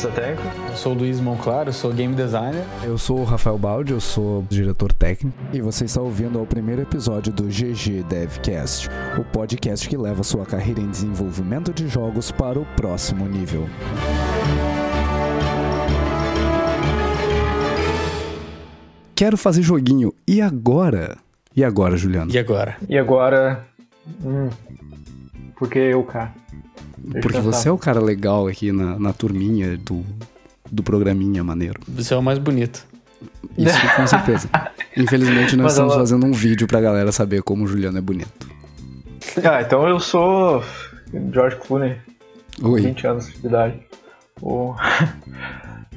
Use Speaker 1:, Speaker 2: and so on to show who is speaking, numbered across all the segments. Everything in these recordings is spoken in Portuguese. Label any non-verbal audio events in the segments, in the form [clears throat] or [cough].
Speaker 1: Eu sou artista técnico.
Speaker 2: Eu sou o Luiz Monclar, eu sou game designer.
Speaker 3: Eu sou o Rafael Baldi, eu sou diretor técnico. E você está ouvindo o primeiro episódio do GG Devcast, o podcast que leva sua carreira em desenvolvimento de jogos para o próximo nível. Quero fazer joguinho. E agora? E agora, Juliano?
Speaker 2: E agora?
Speaker 1: E agora. Hum, porque eu, cara. Deixa
Speaker 3: Porque você é o cara legal aqui na, na turminha do, do programinha maneiro.
Speaker 2: Você é o mais bonito.
Speaker 3: Isso com [laughs] certeza. Infelizmente, nós
Speaker 1: Mas
Speaker 3: estamos
Speaker 1: ela-
Speaker 3: fazendo um vídeo pra galera saber como o Juliano é bonito.
Speaker 1: Ah, então eu sou. George Clooney,
Speaker 3: Oi,
Speaker 1: 20 anos de idade. O- [laughs]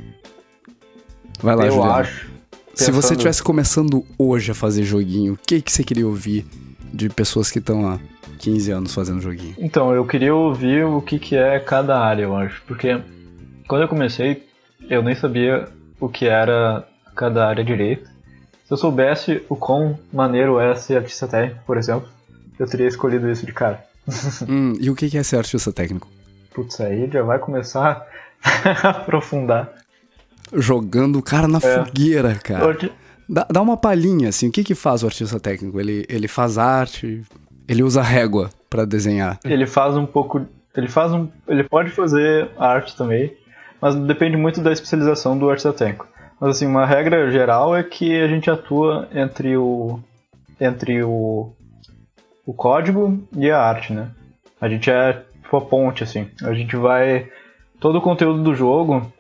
Speaker 3: vai lá,
Speaker 1: eu
Speaker 3: Juliano.
Speaker 1: acho.
Speaker 3: Se você estivesse começando hoje a fazer joguinho, o que, que você queria ouvir de pessoas que estão há 15 anos fazendo joguinho?
Speaker 1: Então, eu queria ouvir o que, que é cada área, eu acho. Porque quando eu comecei, eu nem sabia o que era cada área direito. Se eu soubesse o quão maneiro é ser artista técnico, por exemplo, eu teria escolhido isso de cara. [laughs]
Speaker 3: Hum, e o que, é ser artista técnico?
Speaker 1: Putz, aí já vai começar [laughs] a aprofundar.
Speaker 3: Jogando o cara na
Speaker 1: É.
Speaker 3: fogueira, cara. Dá, dá uma palhinha, assim, o que que faz o artista técnico? Ele, ele faz arte, ele usa régua pra desenhar.
Speaker 1: Ele faz um pouco. Ele faz um. Ele pode fazer arte também, mas depende muito da especialização do artista técnico. Mas assim, uma regra geral é que a gente atua entre o. entre o. o código e a arte, né? A gente é tipo a ponte, assim. A gente vai. Todo o conteúdo do jogo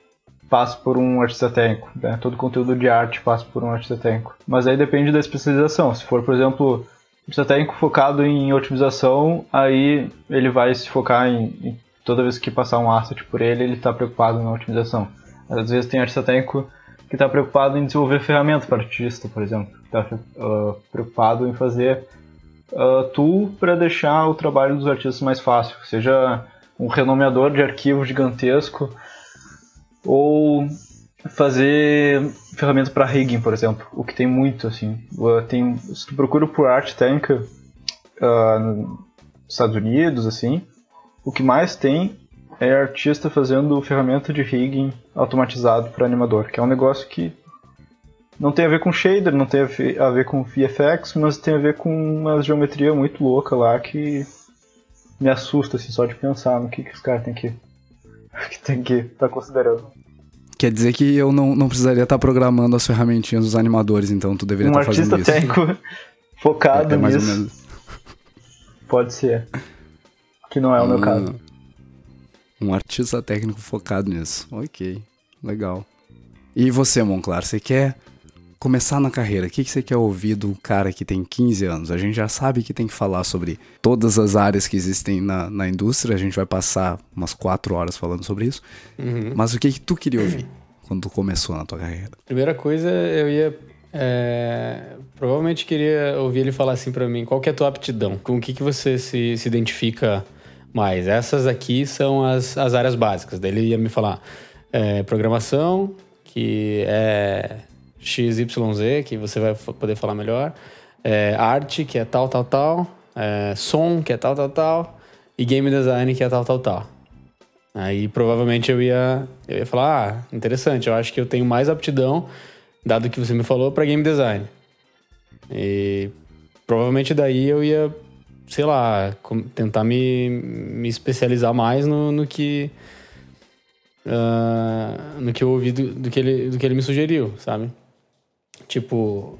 Speaker 1: passa por um artista técnico, né? Todo conteúdo de arte passa por um artista técnico. Mas aí depende da especialização. Se for, por exemplo, artista técnico focado em otimização, aí ele vai se focar em, toda vez que passar um asset por ele, ele está preocupado na otimização. Às vezes tem artista técnico que está preocupado em desenvolver ferramenta para artista, por exemplo. Está preocupado em fazer uh, tool para deixar o trabalho dos artistas mais fácil, seja um renomeador de arquivo gigantesco ou fazer ferramenta para rigging, por exemplo, o que tem muito assim. Uh, Tem, se tu procura por arte técnica uh, nos Estados Unidos, assim, o que mais tem é artista fazendo ferramenta de rigging automatizado para animador, que é um negócio que não tem a ver com shader, não tem a ver, a ver com VFX, mas tem a ver com uma geometria muito louca lá que me assusta assim, só de pensar no que, que os caras têm que [laughs] que tem que estar considerando.
Speaker 3: Quer dizer que eu não, não precisaria estar programando as ferramentinhas dos animadores, então tu deveria
Speaker 1: Um
Speaker 3: estar
Speaker 1: artista
Speaker 3: fazendo isso.
Speaker 1: técnico [laughs] focado
Speaker 3: É, é mais ou
Speaker 1: nisso
Speaker 3: menos.
Speaker 1: pode ser. Que não é o meu
Speaker 3: Ah,
Speaker 1: caso.
Speaker 3: Um artista técnico focado nisso. Ok, legal. E você, Monclar, você quer começar na carreira? O que, que você quer ouvir do cara que tem 15 anos? A gente já sabe que tem que falar sobre todas as áreas que existem na, na indústria, a gente vai passar umas 4 horas falando sobre isso. Mas o que, que tu queria ouvir quando tu começou na tua carreira?
Speaker 2: Primeira coisa, eu ia. é, provavelmente queria ouvir ele falar assim pra mim: qual que é a tua aptidão? Com o que, que você se, se identifica mais? Essas aqui são as, as áreas básicas. Daí ele ia me falar: é, programação, que é XYZ, que você vai poder falar melhor. é, arte, que é tal, tal, tal. é, som, que é tal, tal, tal. E game design, que é tal, tal, tal. Aí provavelmente eu ia, eu ia falar, ah, interessante, eu acho que eu tenho mais aptidão, dado que você me falou, para game design. E provavelmente daí eu ia, sei lá, tentar me, me especializar mais no, no que. ah, no que eu ouvi do, do que ele, do que ele me sugeriu, sabe? Tipo,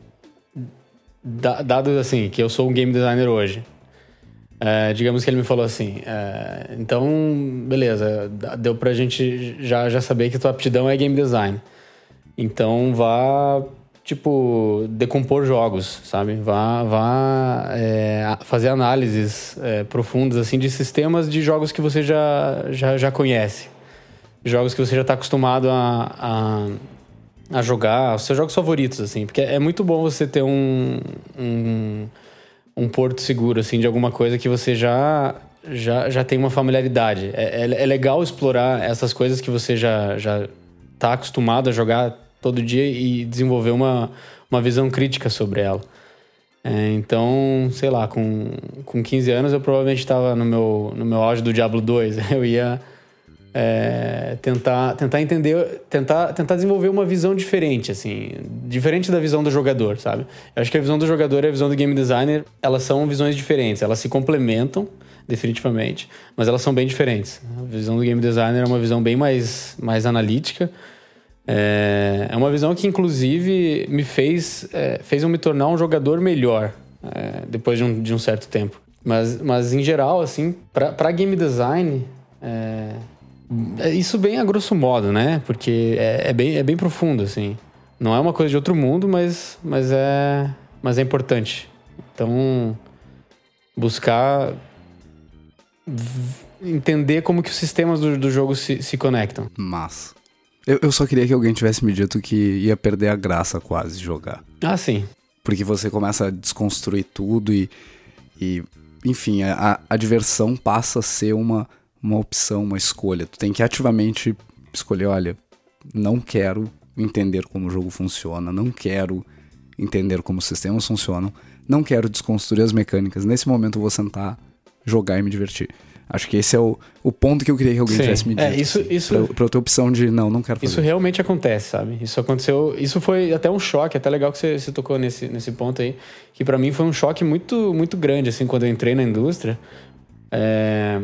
Speaker 2: da- dado assim, que eu sou um game designer hoje, é, digamos que ele me falou assim, é, então, beleza, deu pra gente já, já saber que tua aptidão é game design. Então vá, tipo, decompor jogos, sabe? Vá, vá é, fazer análises é, profundas, assim, de sistemas de jogos que você já, já, já conhece. Jogos que você já tá acostumado a, a, a jogar, os seus jogos favoritos, assim. Porque é muito bom você ter um, um um porto seguro, assim, de alguma coisa que você já já, já tem uma familiaridade. É, é, é legal explorar essas coisas que você já, já tá acostumado a jogar todo dia e desenvolver uma, uma visão crítica sobre ela. É, então, sei lá, com, com 15 anos eu provavelmente estava no meu, no meu auge do Diablo 2. [laughs] Eu ia é, tentar, tentar entender, tentar, tentar desenvolver uma visão diferente, assim, diferente da visão do jogador, sabe? Eu acho que a visão do jogador e a visão do game designer, elas são visões diferentes, elas se complementam, definitivamente, mas elas são bem diferentes. A visão do game designer é uma visão bem mais, mais analítica, é, é uma visão que, inclusive, me fez, é, fez eu me tornar um jogador melhor é, depois de um, de um certo tempo. Mas, mas, em geral, assim, para game design, é, isso bem a grosso modo, né? Porque é, é, bem, é bem profundo, assim. Não é uma coisa de outro mundo, mas, mas, é, mas é importante. Então, buscar entender como que os sistemas do, do jogo se, se conectam.
Speaker 3: Mas eu, eu só queria que alguém tivesse me dito que ia perder a graça quase de jogar.
Speaker 2: Ah, sim.
Speaker 3: Porque você começa a desconstruir tudo e, e enfim, a, a diversão passa a ser uma uma opção, uma escolha. Tu tem que ativamente escolher, olha, não quero entender como o jogo funciona, não quero entender como os sistemas funcionam, não quero desconstruir as mecânicas. Nesse momento eu vou sentar, jogar e me divertir. Acho que esse é o, o ponto que eu queria que alguém Sim. tivesse me é, dito.
Speaker 2: É, isso,
Speaker 3: assim,
Speaker 2: isso,
Speaker 3: pra, pra eu ter opção de não, não quero fazer.
Speaker 2: Isso realmente acontece, sabe? Isso aconteceu. Isso foi até um choque, até legal que você, você tocou nesse, nesse ponto aí. Que para mim foi um choque muito, muito grande, assim, quando eu entrei na indústria. É,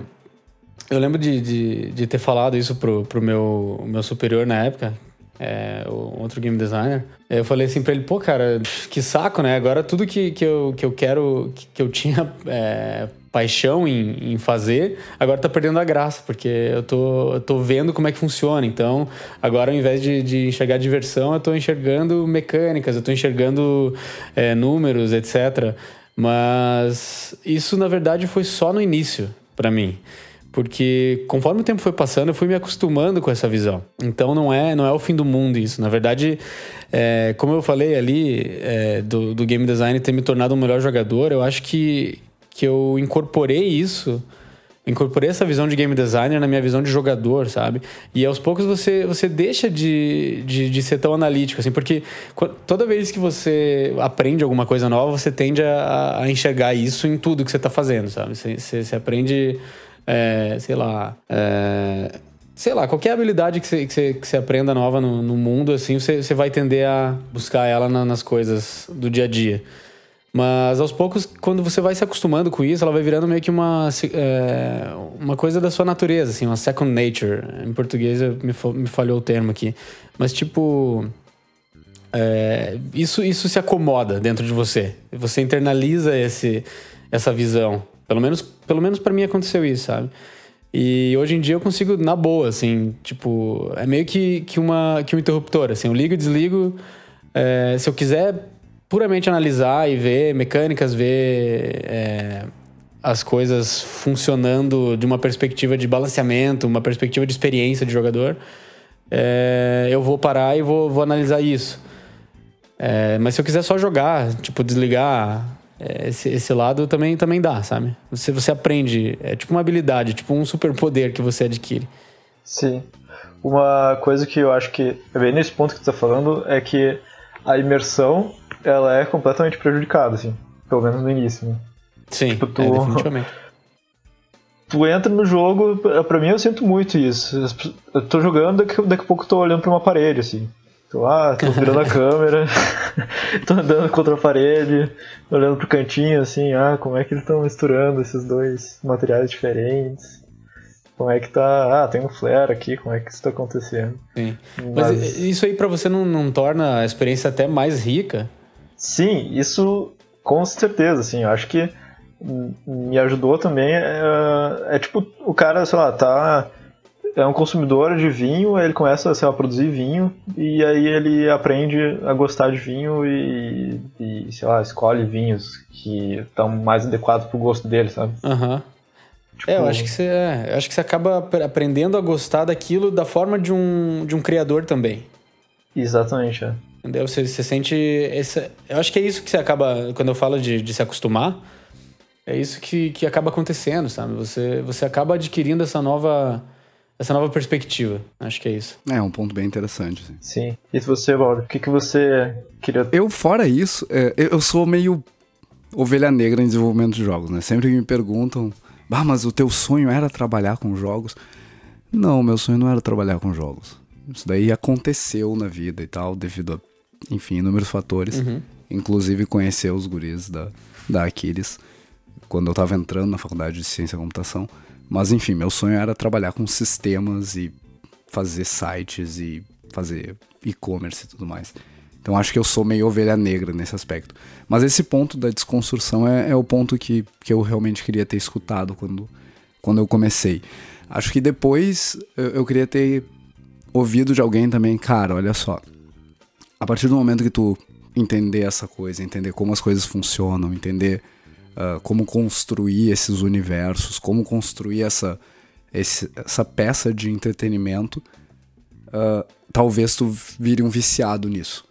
Speaker 2: eu lembro de, de, de, ter falado isso pro, pro meu, meu superior na época, é, outro game designer. Eu falei assim pra ele, pô, cara, que saco, né? Agora tudo que, que, eu, que eu quero, que, que eu tinha é, paixão em, em, fazer, agora tá perdendo a graça, porque eu tô, eu tô vendo como é que funciona. Então, agora ao invés de, de enxergar diversão, eu tô enxergando mecânicas, eu tô enxergando é, números, etc. Mas isso, na verdade, foi só no início para mim porque conforme o tempo foi passando, eu fui me acostumando com essa visão. Então não é, não é o fim do mundo isso. Na verdade, é, como eu falei ali é, do, do game design ter me tornado um melhor jogador, eu acho que, que eu incorporei isso incorporei essa visão de game designer na minha visão de jogador, sabe? E aos poucos você, você deixa de, de, de ser tão analítico, assim, porque toda vez que você aprende alguma coisa nova, você tende a, a enxergar isso em tudo que você está fazendo, sabe? Você, você, você aprende é, sei lá, é, sei lá, qualquer habilidade que você, que que aprenda nova no, no mundo, assim, você, você vai tender a buscar ela na, nas coisas do dia a dia. Mas aos poucos, quando você vai se acostumando com isso, ela vai virando meio que uma, é, uma coisa da sua natureza, assim, uma second nature. Em português me, me falhou o termo aqui. Mas tipo. É, isso, isso se acomoda dentro de você. Você internaliza esse, essa visão. Pelo menos, pelo menos para mim aconteceu isso, sabe? E hoje em dia eu consigo, na boa, assim, tipo, é meio que, que, uma, que um interruptor, assim, eu ligo e desligo. É, se eu quiser puramente analisar e ver mecânicas, ver é, as coisas funcionando de uma perspectiva de balanceamento, uma perspectiva de experiência de jogador, é, eu vou parar e vou, vou analisar isso. É, mas se eu quiser só jogar, tipo, desligar esse, esse lado também, também dá, sabe? Você, você aprende, é tipo uma habilidade, tipo um superpoder que você adquire.
Speaker 1: Sim. Uma coisa que eu acho que é bem nesse ponto que tu tá falando é que a imersão ela é completamente prejudicada, assim. Pelo menos no início, né?
Speaker 2: Sim, tipo, tu, é, definitivamente. [laughs]
Speaker 1: Tu entra no jogo, pra mim eu sinto muito isso. Eu tô jogando, daqui, daqui a pouco eu tô olhando pra uma parede, assim. Tô lá, tô virando a [laughs] câmera, [laughs] tô andando contra a parede, olhando pro cantinho assim, ah, como é que eles estão misturando esses dois materiais diferentes? Como é que tá. Ah, tem um flare aqui, como é que isso tá acontecendo?
Speaker 2: Sim. Mas, Mas isso aí para você não, não torna a experiência até mais rica?
Speaker 1: Sim, isso com certeza, assim, eu acho que me ajudou também. É, é tipo, o cara, sei lá, tá é um consumidor de vinho, ele começa sei lá, a produzir vinho e aí ele aprende a gostar de vinho e, e sei lá, escolhe vinhos que estão mais adequados pro gosto dele, sabe?
Speaker 2: Aham. Uhum. Tipo... É, eu acho que você, é, acho que você acaba aprendendo a gostar daquilo da forma de um, de um criador também.
Speaker 1: Exatamente, é.
Speaker 2: Entendeu? Você, você sente. Esse, eu acho que é isso que você acaba. Quando eu falo de, de se acostumar, é isso que, que acaba acontecendo, sabe? Você, você acaba adquirindo essa nova essa nova perspectiva. Acho que é isso.
Speaker 3: É, um ponto bem interessante. Sim.
Speaker 1: sim. E você, Walter, o que, que você queria...
Speaker 3: Eu, fora isso, é, eu sou meio ovelha negra em desenvolvimento de jogos, né? Sempre me perguntam, ah, mas o teu sonho era trabalhar com jogos? Não, meu sonho não era trabalhar com jogos. Isso daí aconteceu na vida e tal, devido a, enfim, inúmeros fatores.
Speaker 2: Uhum.
Speaker 3: Inclusive conhecer os guris da, da Aquiles, quando eu tava entrando na faculdade de ciência e computação. Mas enfim, meu sonho era trabalhar com sistemas e fazer sites e fazer e-commerce e tudo mais. Então acho que eu sou meio ovelha negra nesse aspecto. Mas esse ponto da desconstrução é, é o ponto que, que eu realmente queria ter escutado quando, quando eu comecei. Acho que depois eu, eu queria ter ouvido de alguém também, cara, olha só. A partir do momento que tu entender essa coisa, entender como as coisas funcionam, entender uh, como construir esses universos, como construir essa, esse, essa peça de entretenimento, uh, talvez tu vire um viciado nisso.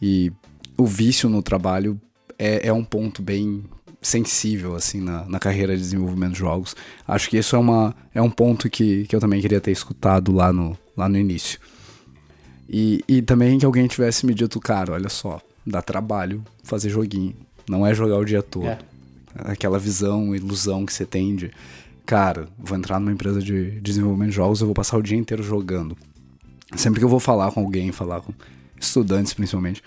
Speaker 3: E o vício no trabalho é, é um ponto bem sensível assim na, na carreira de desenvolvimento de jogos. Acho que isso é, uma, é um ponto que, que eu também queria ter escutado lá no, lá no início. E, e também que alguém tivesse me dito, cara, olha só, dá trabalho fazer joguinho. Não é jogar o dia todo. É. Aquela visão, ilusão que você tem de, cara, vou entrar numa empresa de desenvolvimento de jogos, eu vou passar o dia inteiro jogando. Sempre que eu vou falar com alguém, falar com estudantes principalmente,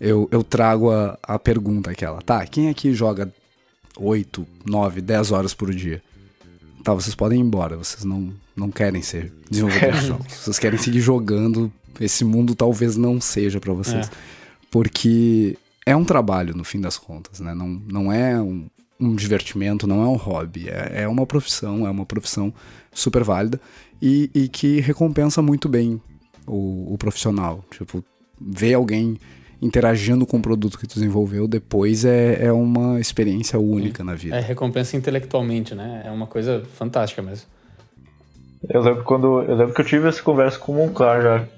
Speaker 3: eu, eu trago a, a pergunta aquela, tá, quem aqui joga 8, 9, 10 horas por dia? Tá, vocês podem ir embora, vocês não, não querem ser desenvolvedores de [laughs] jogos. Vocês querem seguir jogando, esse mundo talvez não seja para vocês. É. Porque é um trabalho, no fim das contas, né? Não, não é um, um divertimento, não é um hobby. É, é uma profissão, é uma profissão super válida e, e que recompensa muito bem o, o profissional. Tipo, ver alguém interagindo com o produto que tu desenvolveu depois é, é uma experiência única Sim. na vida.
Speaker 2: É recompensa intelectualmente, né? É uma coisa fantástica mesmo.
Speaker 1: Eu lembro quando eu lembro que eu tive essa conversa com o Monclar já.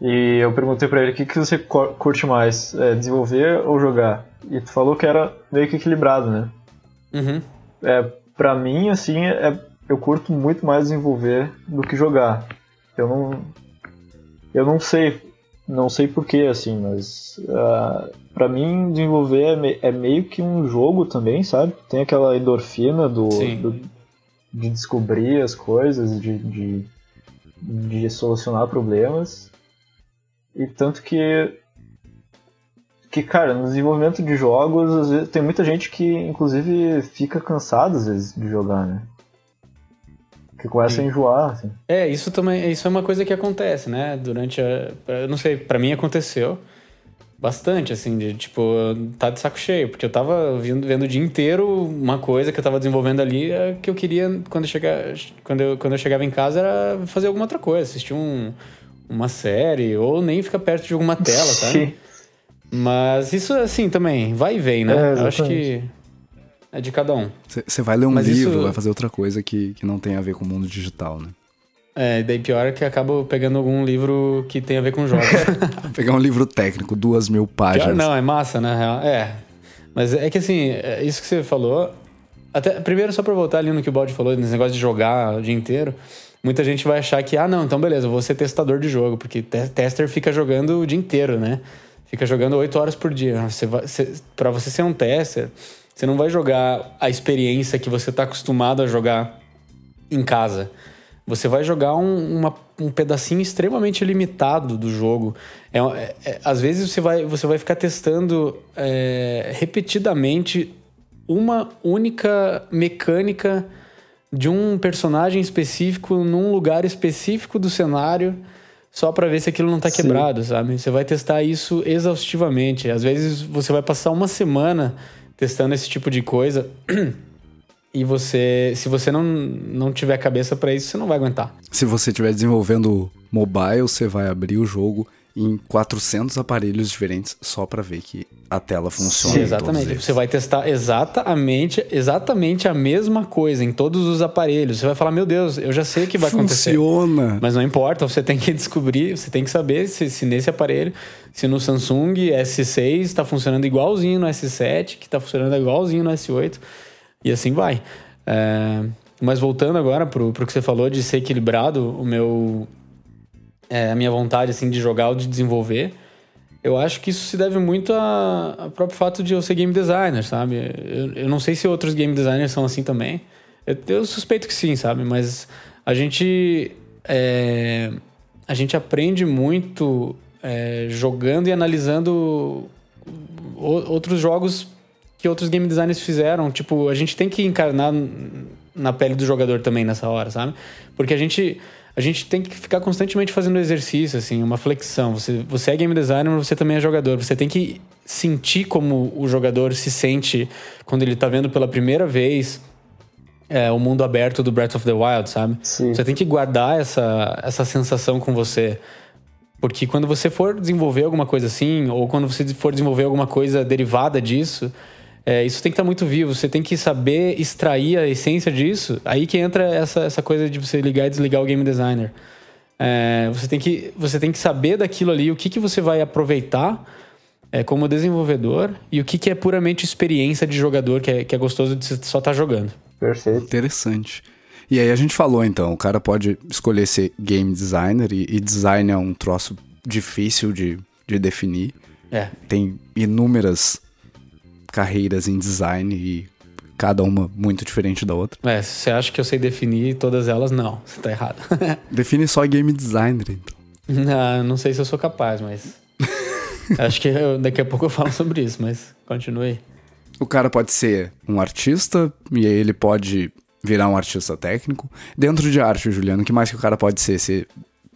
Speaker 1: E eu perguntei para ele o que, que você curte mais, é, desenvolver ou jogar? E tu falou que era meio que equilibrado, né?
Speaker 2: Uhum.
Speaker 1: É, pra mim, assim, é, eu curto muito mais desenvolver do que jogar. Eu não. Eu não sei. Não sei porquê, assim, mas. Uh, pra mim, desenvolver é, me, é, meio que um jogo também, sabe? Tem aquela endorfina do, do de descobrir as coisas, de, de, de solucionar problemas. E tanto que que, cara, no desenvolvimento de jogos, às vezes, tem muita gente que, inclusive, fica cansada, às vezes, de jogar, né? Que começa a enjoar, assim.
Speaker 2: É, isso também, isso é uma coisa que acontece, né? Durante a... Eu não sei, para mim aconteceu bastante, assim, de, tipo, tá de saco cheio, porque eu tava vendo, vendo o dia inteiro uma coisa que eu tava desenvolvendo ali é que eu queria, quando eu, chega, quando, eu, quando eu chegava em casa, era fazer alguma outra coisa, assistir um, uma série, ou nem ficar perto de alguma tela, sabe? Sim. Mas isso, assim, também, vai e vem, né? É, eu acho que é de cada um.
Speaker 3: Você vai ler um Mas livro, isso... vai fazer outra coisa que, que não tem a ver com o mundo digital, né?
Speaker 2: É, daí pior é que acabo pegando algum livro que tem a ver com jogos. [laughs]
Speaker 3: Pegar um livro técnico, duas mil páginas. Pior
Speaker 2: não, é massa, na real. É. Mas é que assim, é isso que você falou. Até, primeiro, só pra voltar ali no que o Baldi falou, nesse negócio de jogar o dia inteiro. Muita gente vai achar que, ah, não, então beleza, eu vou ser testador de jogo, porque tester fica jogando o dia inteiro, né? Fica jogando oito horas por dia. Você você, pra você ser um tester, você não vai jogar a experiência que você tá acostumado a jogar em casa. Você vai jogar um, uma, um pedacinho extremamente limitado do jogo. É, é, é, às vezes você vai, você vai ficar testando é, repetidamente uma única mecânica de um personagem específico num lugar específico do cenário só para ver se aquilo não tá Sim. quebrado, sabe? Você vai testar isso exaustivamente. Às vezes você vai passar uma semana testando esse tipo de coisa. [clears throat] E você, se você não, não tiver cabeça para isso, você não vai aguentar.
Speaker 3: Se você estiver desenvolvendo mobile, você vai abrir o jogo em 400 aparelhos diferentes só para ver que a tela funciona. Sim,
Speaker 2: exatamente. Você vai testar exatamente, exatamente a mesma coisa em todos os aparelhos. Você vai falar, meu Deus, eu já sei o que vai acontecer.
Speaker 3: Funciona.
Speaker 2: Mas não importa, você tem que descobrir, você tem que saber se, se nesse aparelho, se no Samsung S6 está funcionando igualzinho no S7, que está funcionando igualzinho no S8. E assim vai. É, mas voltando agora pro, pro que você falou de ser equilibrado, o meu. É, a minha vontade assim, de jogar ou de desenvolver, eu acho que isso se deve muito ao próprio fato de eu ser game designer, sabe? Eu, eu não sei se outros game designers são assim também. Eu, eu suspeito que sim, sabe? Mas a gente é, a gente aprende muito é, jogando e analisando outros jogos que outros game designers fizeram. Tipo, a gente tem que encarnar na pele do jogador também nessa hora, sabe? Porque a gente a gente tem que ficar constantemente fazendo exercício, assim, uma flexão. Você, você é game designer, mas você também é jogador. Você tem que sentir como o jogador se sente quando ele tá vendo pela primeira vez é, o mundo aberto do Breath of the Wild, sabe? Sim. Você tem que guardar essa, essa sensação com você. Porque quando você for desenvolver alguma coisa assim, ou quando você for desenvolver alguma coisa derivada disso, é, isso tem que estar muito vivo. Você tem que saber extrair a essência disso. Aí que entra essa, essa coisa de você ligar e desligar o game designer. É, você, tem que, você tem que saber daquilo ali, o que, que você vai aproveitar é, como desenvolvedor e o que, que é puramente experiência de jogador, que é, que é gostoso de só estar tá jogando.
Speaker 3: Perfeito. Interessante. E aí a gente falou então, o cara pode escolher ser game designer e, e design é um troço difícil de, de definir.
Speaker 2: É.
Speaker 3: Tem inúmeras carreiras em design e cada uma muito diferente da outra.
Speaker 2: É, se você acha que eu sei definir todas elas, não, você tá errado. [laughs]
Speaker 3: Define só game designer, então.
Speaker 2: Não, não sei se eu sou capaz, mas. [laughs] acho que eu, daqui a pouco eu falo sobre isso, mas continue.
Speaker 3: O cara pode ser um artista, e aí ele pode virar um artista técnico. Dentro de arte, Juliano, o que mais que o cara pode ser? Se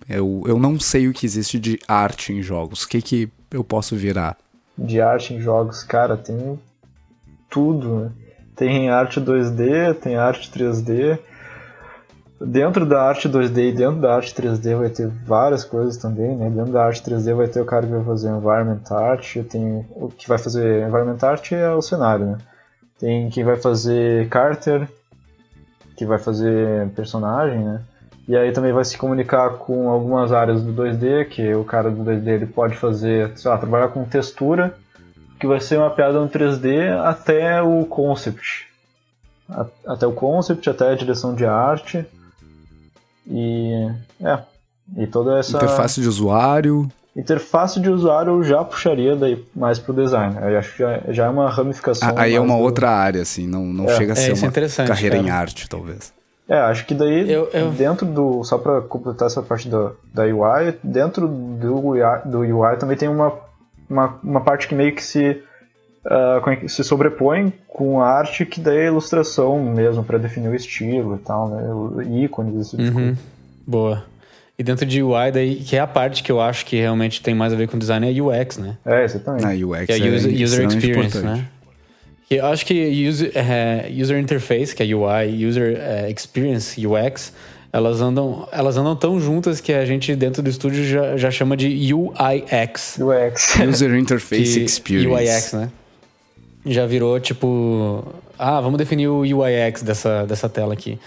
Speaker 3: eu, eu não sei o que existe de arte em jogos. O que, que eu posso virar?
Speaker 1: De arte em jogos, cara, tem tudo. Né? Tem arte 2D, tem arte 3D. Dentro da arte 2D e dentro da arte 3D vai ter várias coisas também, né? Dentro da arte 3D vai ter o cara que vai fazer environment art, tem o que vai fazer environment art é o cenário, né? Tem quem vai fazer Carter, que vai fazer personagem, né? E aí também vai se comunicar com algumas áreas do 2D, que o cara do 2D ele pode fazer, sei lá, trabalhar com textura, que vai ser mapeada no 3D até o concept. Até o concept, até a direção de arte. E é, e toda essa
Speaker 3: interface de usuário.
Speaker 1: Interface de usuário eu já puxaria daí mais pro design. Eu acho que já, já é uma ramificação.
Speaker 3: Ah, aí é uma do... outra área, assim, não, não é. chega a é, ser é uma carreira cara. em arte, talvez.
Speaker 1: É, acho que daí eu, eu... dentro do. Só para completar essa parte da, da UI, dentro do UI, do UI também tem uma, uma, uma parte que meio que se. Uh, se sobrepõe com a arte que daí é ilustração mesmo, para definir o estilo e tal, né? Ícones, esse tipo
Speaker 2: uhum. Boa. E dentro de UI, daí, que é a parte que eu acho que realmente tem mais a ver com design, é UX, né?
Speaker 1: É, exatamente.
Speaker 3: A UX
Speaker 2: que é, é user, user experience, importante. né? Eu acho que user, é, user interface, que é UI, user é, experience, UX, elas andam, elas andam tão juntas que a gente dentro do estúdio já, já chama de UIX.
Speaker 1: UX. [laughs]
Speaker 3: User Interface Experience.
Speaker 2: UIX, né? Já virou tipo, ah, vamos definir o UIX dessa, dessa tela aqui.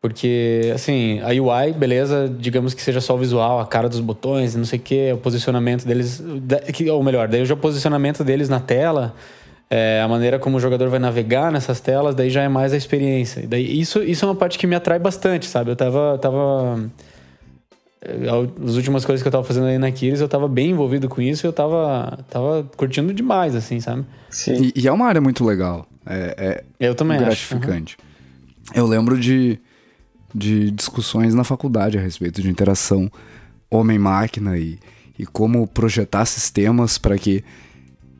Speaker 2: Porque, assim, a UI, beleza, digamos que seja só o visual, a cara dos botões, não sei o que, o posicionamento deles, ou melhor, daí já o posicionamento deles na tela, é, a maneira como o jogador vai navegar nessas telas, daí já é mais a experiência. E daí, isso, isso é uma parte que me atrai bastante, sabe? Eu tava. tava é, as últimas coisas que eu tava fazendo aí na Kiris, eu tava bem envolvido com isso e eu tava, tava curtindo demais, assim, sabe?
Speaker 3: Sim. E, e é uma área muito legal. É,
Speaker 2: é eu também
Speaker 3: gratificante. Uhum. Eu lembro de, de discussões na faculdade a respeito de interação homem-máquina e, e como projetar sistemas para que,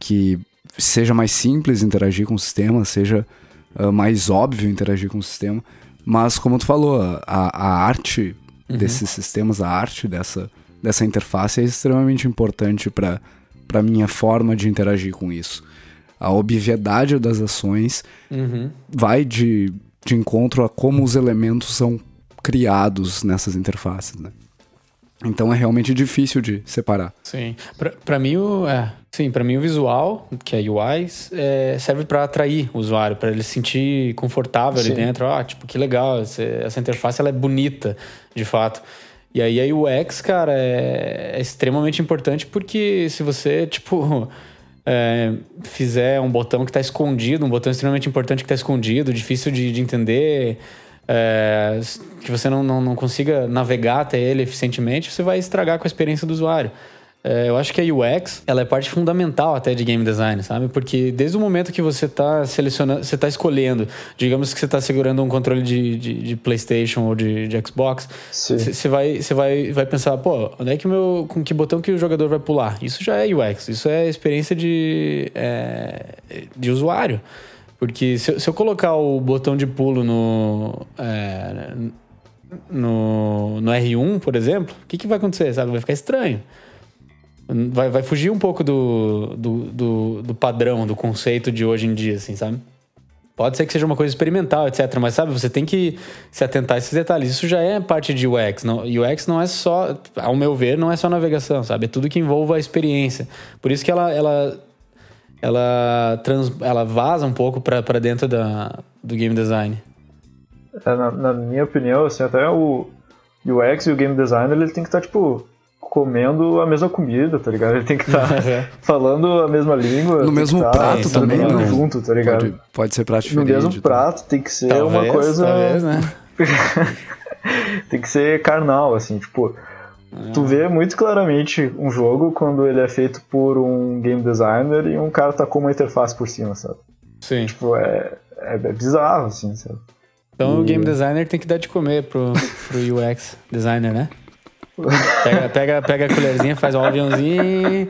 Speaker 3: que seja mais simples interagir com o sistema, seja uh, mais óbvio interagir com o sistema. Mas, como tu falou, a, a arte uhum. desses sistemas, a arte dessa, dessa interface é extremamente importante para a minha forma de interagir com isso. A obviedade das ações
Speaker 2: uhum.
Speaker 3: vai de, de encontro a como os elementos são criados nessas interfaces, né? Então é realmente difícil de separar.
Speaker 2: Sim. Para mim, o, é, sim, para mim o visual, que é UI, é, serve para atrair o usuário, para ele se sentir confortável sim. ali dentro. Ah, tipo, que legal, essa interface ela é bonita, de fato. E aí a UX, cara, é, é extremamente importante porque se você, tipo, [laughs] é, fizer um botão que está escondido, um botão extremamente importante que está escondido, difícil de, de entender é, que você não, não, não, consiga navegar até ele eficientemente, você vai estragar com a experiência do usuário. É, eu acho que a UX, ela é parte fundamental até de game design, sabe? Porque desde o momento que você está selecionando, você está escolhendo, digamos que você está segurando um controle de, de, de PlayStation ou de, de Xbox, você vai, vai, vai pensar, pô, onde é que meu, com que botão que o jogador vai pular? Isso já é UX, isso é experiência de, é, de usuário. Porque se, se, eu colocar o botão de pulo no, é, no, no R1, por exemplo, o que, que vai acontecer? Sabe? Vai ficar estranho. Vai, vai fugir um pouco do, do, do, do, padrão, do conceito de hoje em dia, assim, sabe? Pode ser que seja uma coisa experimental, etc. Mas, sabe, você tem que se atentar a esses detalhes. Isso já é parte de UX. Não, UX não é só, ao meu ver, não é só navegação, sabe? É tudo que envolva a experiência. Por isso que ela, ela, ela, trans, ela vaza um pouco para dentro da, do game design.
Speaker 1: É, na, na, minha opinião, assim, até o UX e o game design, ele tem que estar, tipo comendo a mesma comida, tá ligado? Ele tem que estar tá [laughs] falando a mesma língua.
Speaker 3: No mesmo
Speaker 1: tá
Speaker 3: prato também, não.
Speaker 1: junto, tá ligado?
Speaker 3: Pode, pode ser prato
Speaker 1: diferente. No mesmo prato tem que ser talvez, uma coisa...
Speaker 2: Talvez, né? [laughs]
Speaker 1: tem que ser carnal, assim, tipo... Tu vê muito claramente um jogo quando ele é feito por um game designer e um cara tá com uma interface por cima, sabe?
Speaker 2: Sim.
Speaker 1: Tipo, é, é, é bizarro, assim, sabe?
Speaker 2: Então e... o game designer tem que dar de comer pro, pro UX designer, né? Pega, pega, pega a colherzinha, faz um aviãozinho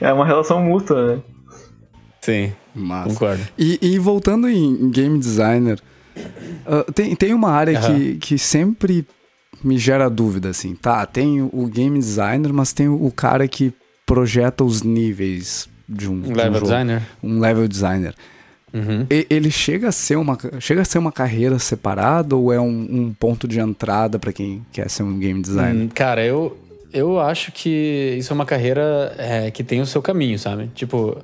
Speaker 1: É uma relação mútua, né?
Speaker 2: Sim, Massa. concordo.
Speaker 3: E, e voltando em game designer, uh, tem, tem uma área uhum. que, que sempre me gera dúvida, assim, tá? Tem o game designer, mas tem o cara que projeta os níveis de um,
Speaker 2: um level
Speaker 3: um
Speaker 2: designer.
Speaker 3: Um level designer. Uhum. Ele chega a ser uma chega a ser uma carreira separada ou é um, um ponto de entrada para quem quer ser um game designer? Hum,
Speaker 2: cara, eu eu acho que isso é uma carreira é, que tem o seu caminho, sabe? Tipo,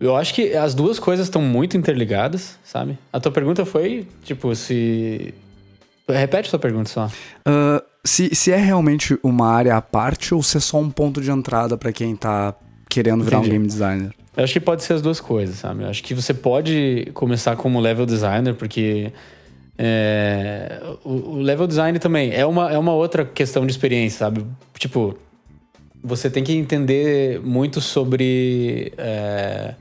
Speaker 2: eu acho que as duas coisas estão muito interligadas, sabe? A tua pergunta foi, tipo, se. Repete a tua pergunta só.
Speaker 3: Uh, se, se é realmente uma área à parte ou se é só um ponto de entrada para quem tá querendo virar Entendi. um game designer?
Speaker 2: Eu acho que pode ser as duas coisas, sabe? Eu acho que você pode começar como level designer, porque é, o, o, level design também é uma, é uma outra questão de experiência, sabe? Tipo, você tem que entender muito sobre é,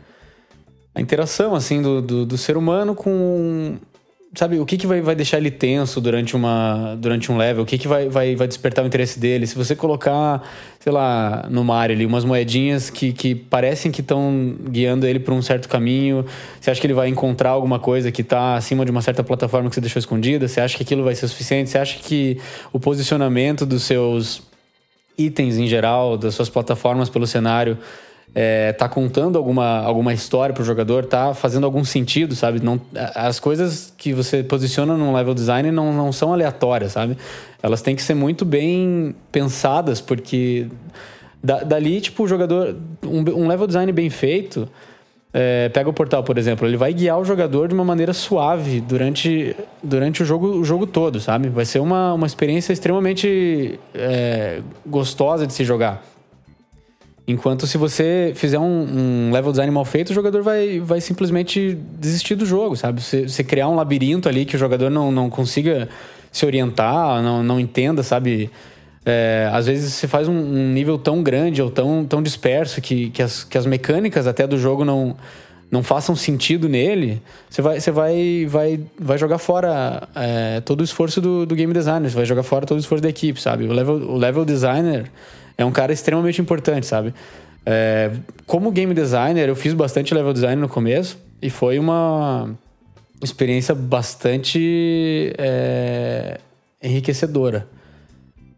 Speaker 2: a interação, assim, do, do, do ser humano com sabe, o que, que vai, vai deixar ele tenso durante, uma, durante um level? O que, que vai, vai, vai despertar o interesse dele? Se você colocar, sei lá, no Mario ali, umas moedinhas que, que parecem que estão guiando ele para um certo caminho, você acha que ele vai encontrar alguma coisa que está acima de uma certa plataforma que você deixou escondida? Você acha que aquilo vai ser suficiente? Você acha que o posicionamento dos seus itens em geral, das suas plataformas pelo cenário é, tá contando alguma, alguma história pro jogador, tá fazendo algum sentido, sabe? Não, as coisas que você posiciona num level design não, não são aleatórias, sabe? Elas têm que ser muito bem pensadas, porque da, dali, tipo, o jogador. Um, um level design bem feito. É, pega o portal, por exemplo, ele vai guiar o jogador de uma maneira suave durante, durante o, jogo, o jogo todo, sabe? Vai ser uma, uma experiência extremamente é, gostosa de se jogar. Enquanto se você fizer um, um, level design mal feito, o jogador vai, vai simplesmente desistir do jogo, sabe? Você, você criar um labirinto ali que o jogador não, não consiga se orientar, não, não entenda, sabe? É, às vezes você faz um, um, nível tão grande ou tão, tão disperso que, que, as, que as mecânicas até do jogo não, não façam sentido nele, você vai, você vai, vai, vai jogar fora é, todo o esforço do, do game designer, você vai jogar fora todo o esforço da equipe, sabe? O level, o level designer é um cara extremamente importante, sabe? É, como game designer, eu fiz bastante level design no começo e foi uma experiência bastante é, enriquecedora.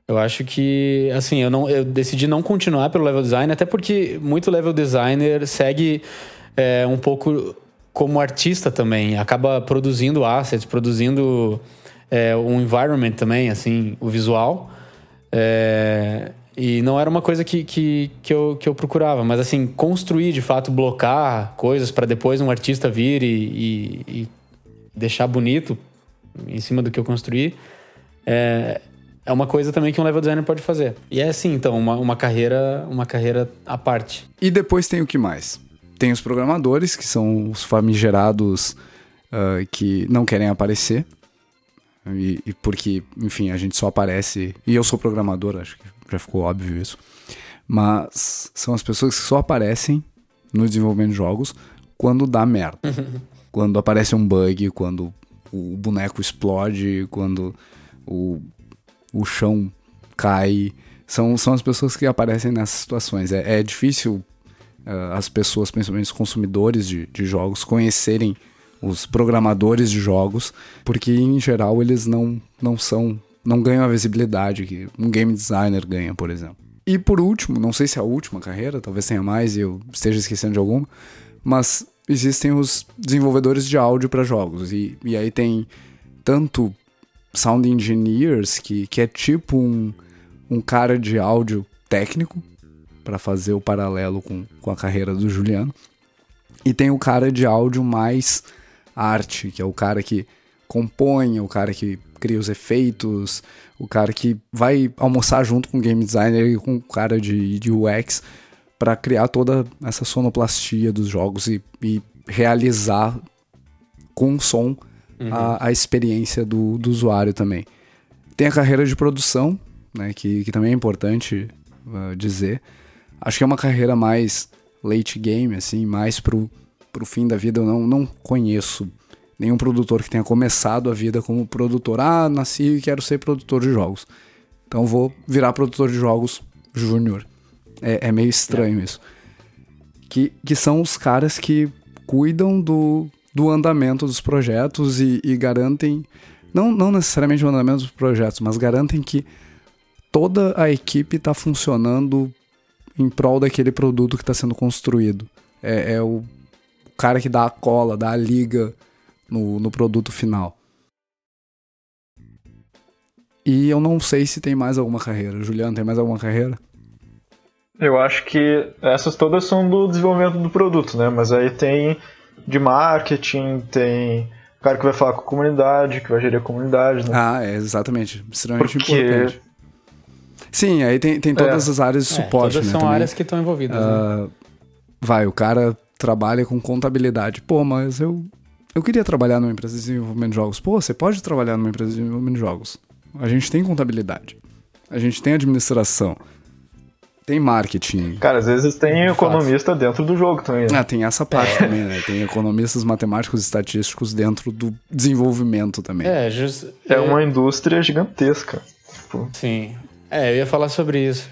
Speaker 2: Eu acho que, assim, eu, não, eu decidi não continuar pelo level design, até porque muito level designer segue é, um pouco como artista também, acaba produzindo assets, produzindo é, um environment também, assim, o visual. É, e não era uma coisa que, que, que, eu, que eu procurava, mas assim, construir de fato, blocar coisas para depois um artista vir e, e, e, deixar bonito em cima do que eu construí, é, é uma coisa também que um level designer pode fazer. E é assim, então, uma, uma carreira uma carreira à parte.
Speaker 3: E depois tem o que mais? Tem os programadores, que são os famigerados uh, que não querem aparecer. E, e, porque, enfim, a gente só aparece. E eu sou programador, acho que já ficou óbvio isso. mas são as pessoas que só aparecem no desenvolvimento de jogos quando dá merda. [laughs] quando aparece um bug, quando o boneco explode, quando o, o chão cai. São, são as pessoas que aparecem nessas situações. É, é difícil uh, as pessoas, principalmente os consumidores de, de jogos, conhecerem os programadores de jogos, porque em geral eles não, não são. Não ganham a visibilidade que um game designer ganha, por exemplo. E por último, não sei se é a última carreira, talvez tenha mais e eu esteja esquecendo de alguma, mas existem os desenvolvedores de áudio para jogos. E, e aí tem tanto sound engineers, que, que é tipo um, um cara de áudio técnico, para fazer o paralelo com, com a carreira do Juliano. E tem o cara de áudio mais arte, que é o cara que compõe, o cara que cria os efeitos, o cara que vai almoçar junto com o game designer e com o cara de, de UX para criar toda essa sonoplastia dos jogos e, e realizar com som uhum. a, a, experiência do, do usuário também. Tem a carreira de produção, né, que, que também é importante uh, dizer. Acho que é uma carreira mais late game, assim, mais pro, pro fim da vida. Eu não, não conheço nenhum produtor que tenha começado a vida como produtor. Ah, nasci e quero ser produtor de jogos. Então vou virar produtor de jogos júnior. É, é, meio estranho é. isso. Que, que são os caras que cuidam do, do andamento dos projetos e, e garantem, não, não necessariamente o andamento dos projetos, mas garantem que toda a equipe está funcionando em prol daquele produto que está sendo construído. É, é, o cara que dá a cola, dá a liga no, no produto final. E eu não sei se tem mais alguma carreira. Juliano, tem mais alguma carreira?
Speaker 1: Eu acho que essas todas são do desenvolvimento do produto, né? Mas aí tem de marketing, tem o cara que vai falar com a comunidade, que vai gerir a comunidade, né?
Speaker 3: Ah, é, exatamente. Extremamente Porque... importante. Sim, aí tem, tem todas é. as áreas de é, suporte,
Speaker 2: é, todas
Speaker 3: né?
Speaker 2: são
Speaker 3: também.
Speaker 2: áreas que estão envolvidas. Uh, né?
Speaker 3: Vai, o cara trabalha com contabilidade. Pô, mas eu, eu queria trabalhar numa empresa de desenvolvimento de jogos. Pô, você pode trabalhar numa empresa de desenvolvimento de jogos. A gente tem contabilidade. A gente tem administração. Tem marketing.
Speaker 1: Cara, às vezes tem economista fato. dentro do jogo também. Né?
Speaker 3: Ah, tem essa parte é. também, né? Tem economistas matemáticos e estatísticos dentro do desenvolvimento também.
Speaker 2: É, just...
Speaker 1: é uma indústria gigantesca.
Speaker 2: Tipo... Sim. É, eu ia falar sobre isso.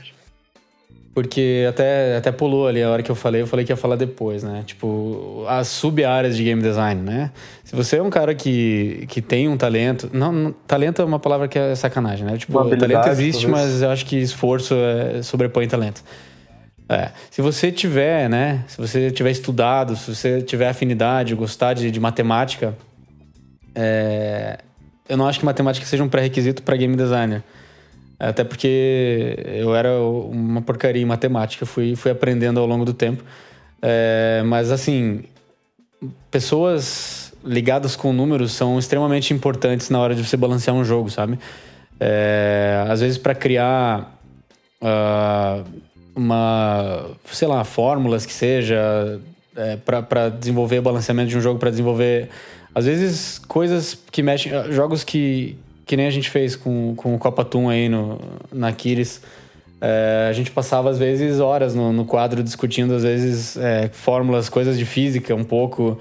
Speaker 2: Porque até, até pulou ali a hora que eu falei, eu falei que ia falar depois, né? Tipo, as sub-áreas de game design, né? Se você é um cara que, que tem um talento. Não, não talento é uma palavra que é sacanagem, né? Tipo, talento existe, mas eu acho que esforço é, sobrepõe talento. É. Se você tiver, né? Se você tiver estudado, se você tiver afinidade, gostar de, de matemática, é, eu não acho que matemática seja um pré-requisito para game designer. Até porque eu era uma porcaria em matemática, fui, fui aprendendo ao longo do tempo. É, mas, assim, pessoas ligadas com números são extremamente importantes na hora de você balancear um jogo, sabe? É, às vezes, para criar uh, uma, sei lá, fórmulas que seja, é, para desenvolver balanceamento de um jogo, para desenvolver, às vezes, coisas que mexem, jogos que que nem a gente fez com, com o Copa Toon aí no, na Kiris. É, a gente passava, às vezes, horas no, no quadro discutindo, às vezes, é, fórmulas, coisas de física um pouco,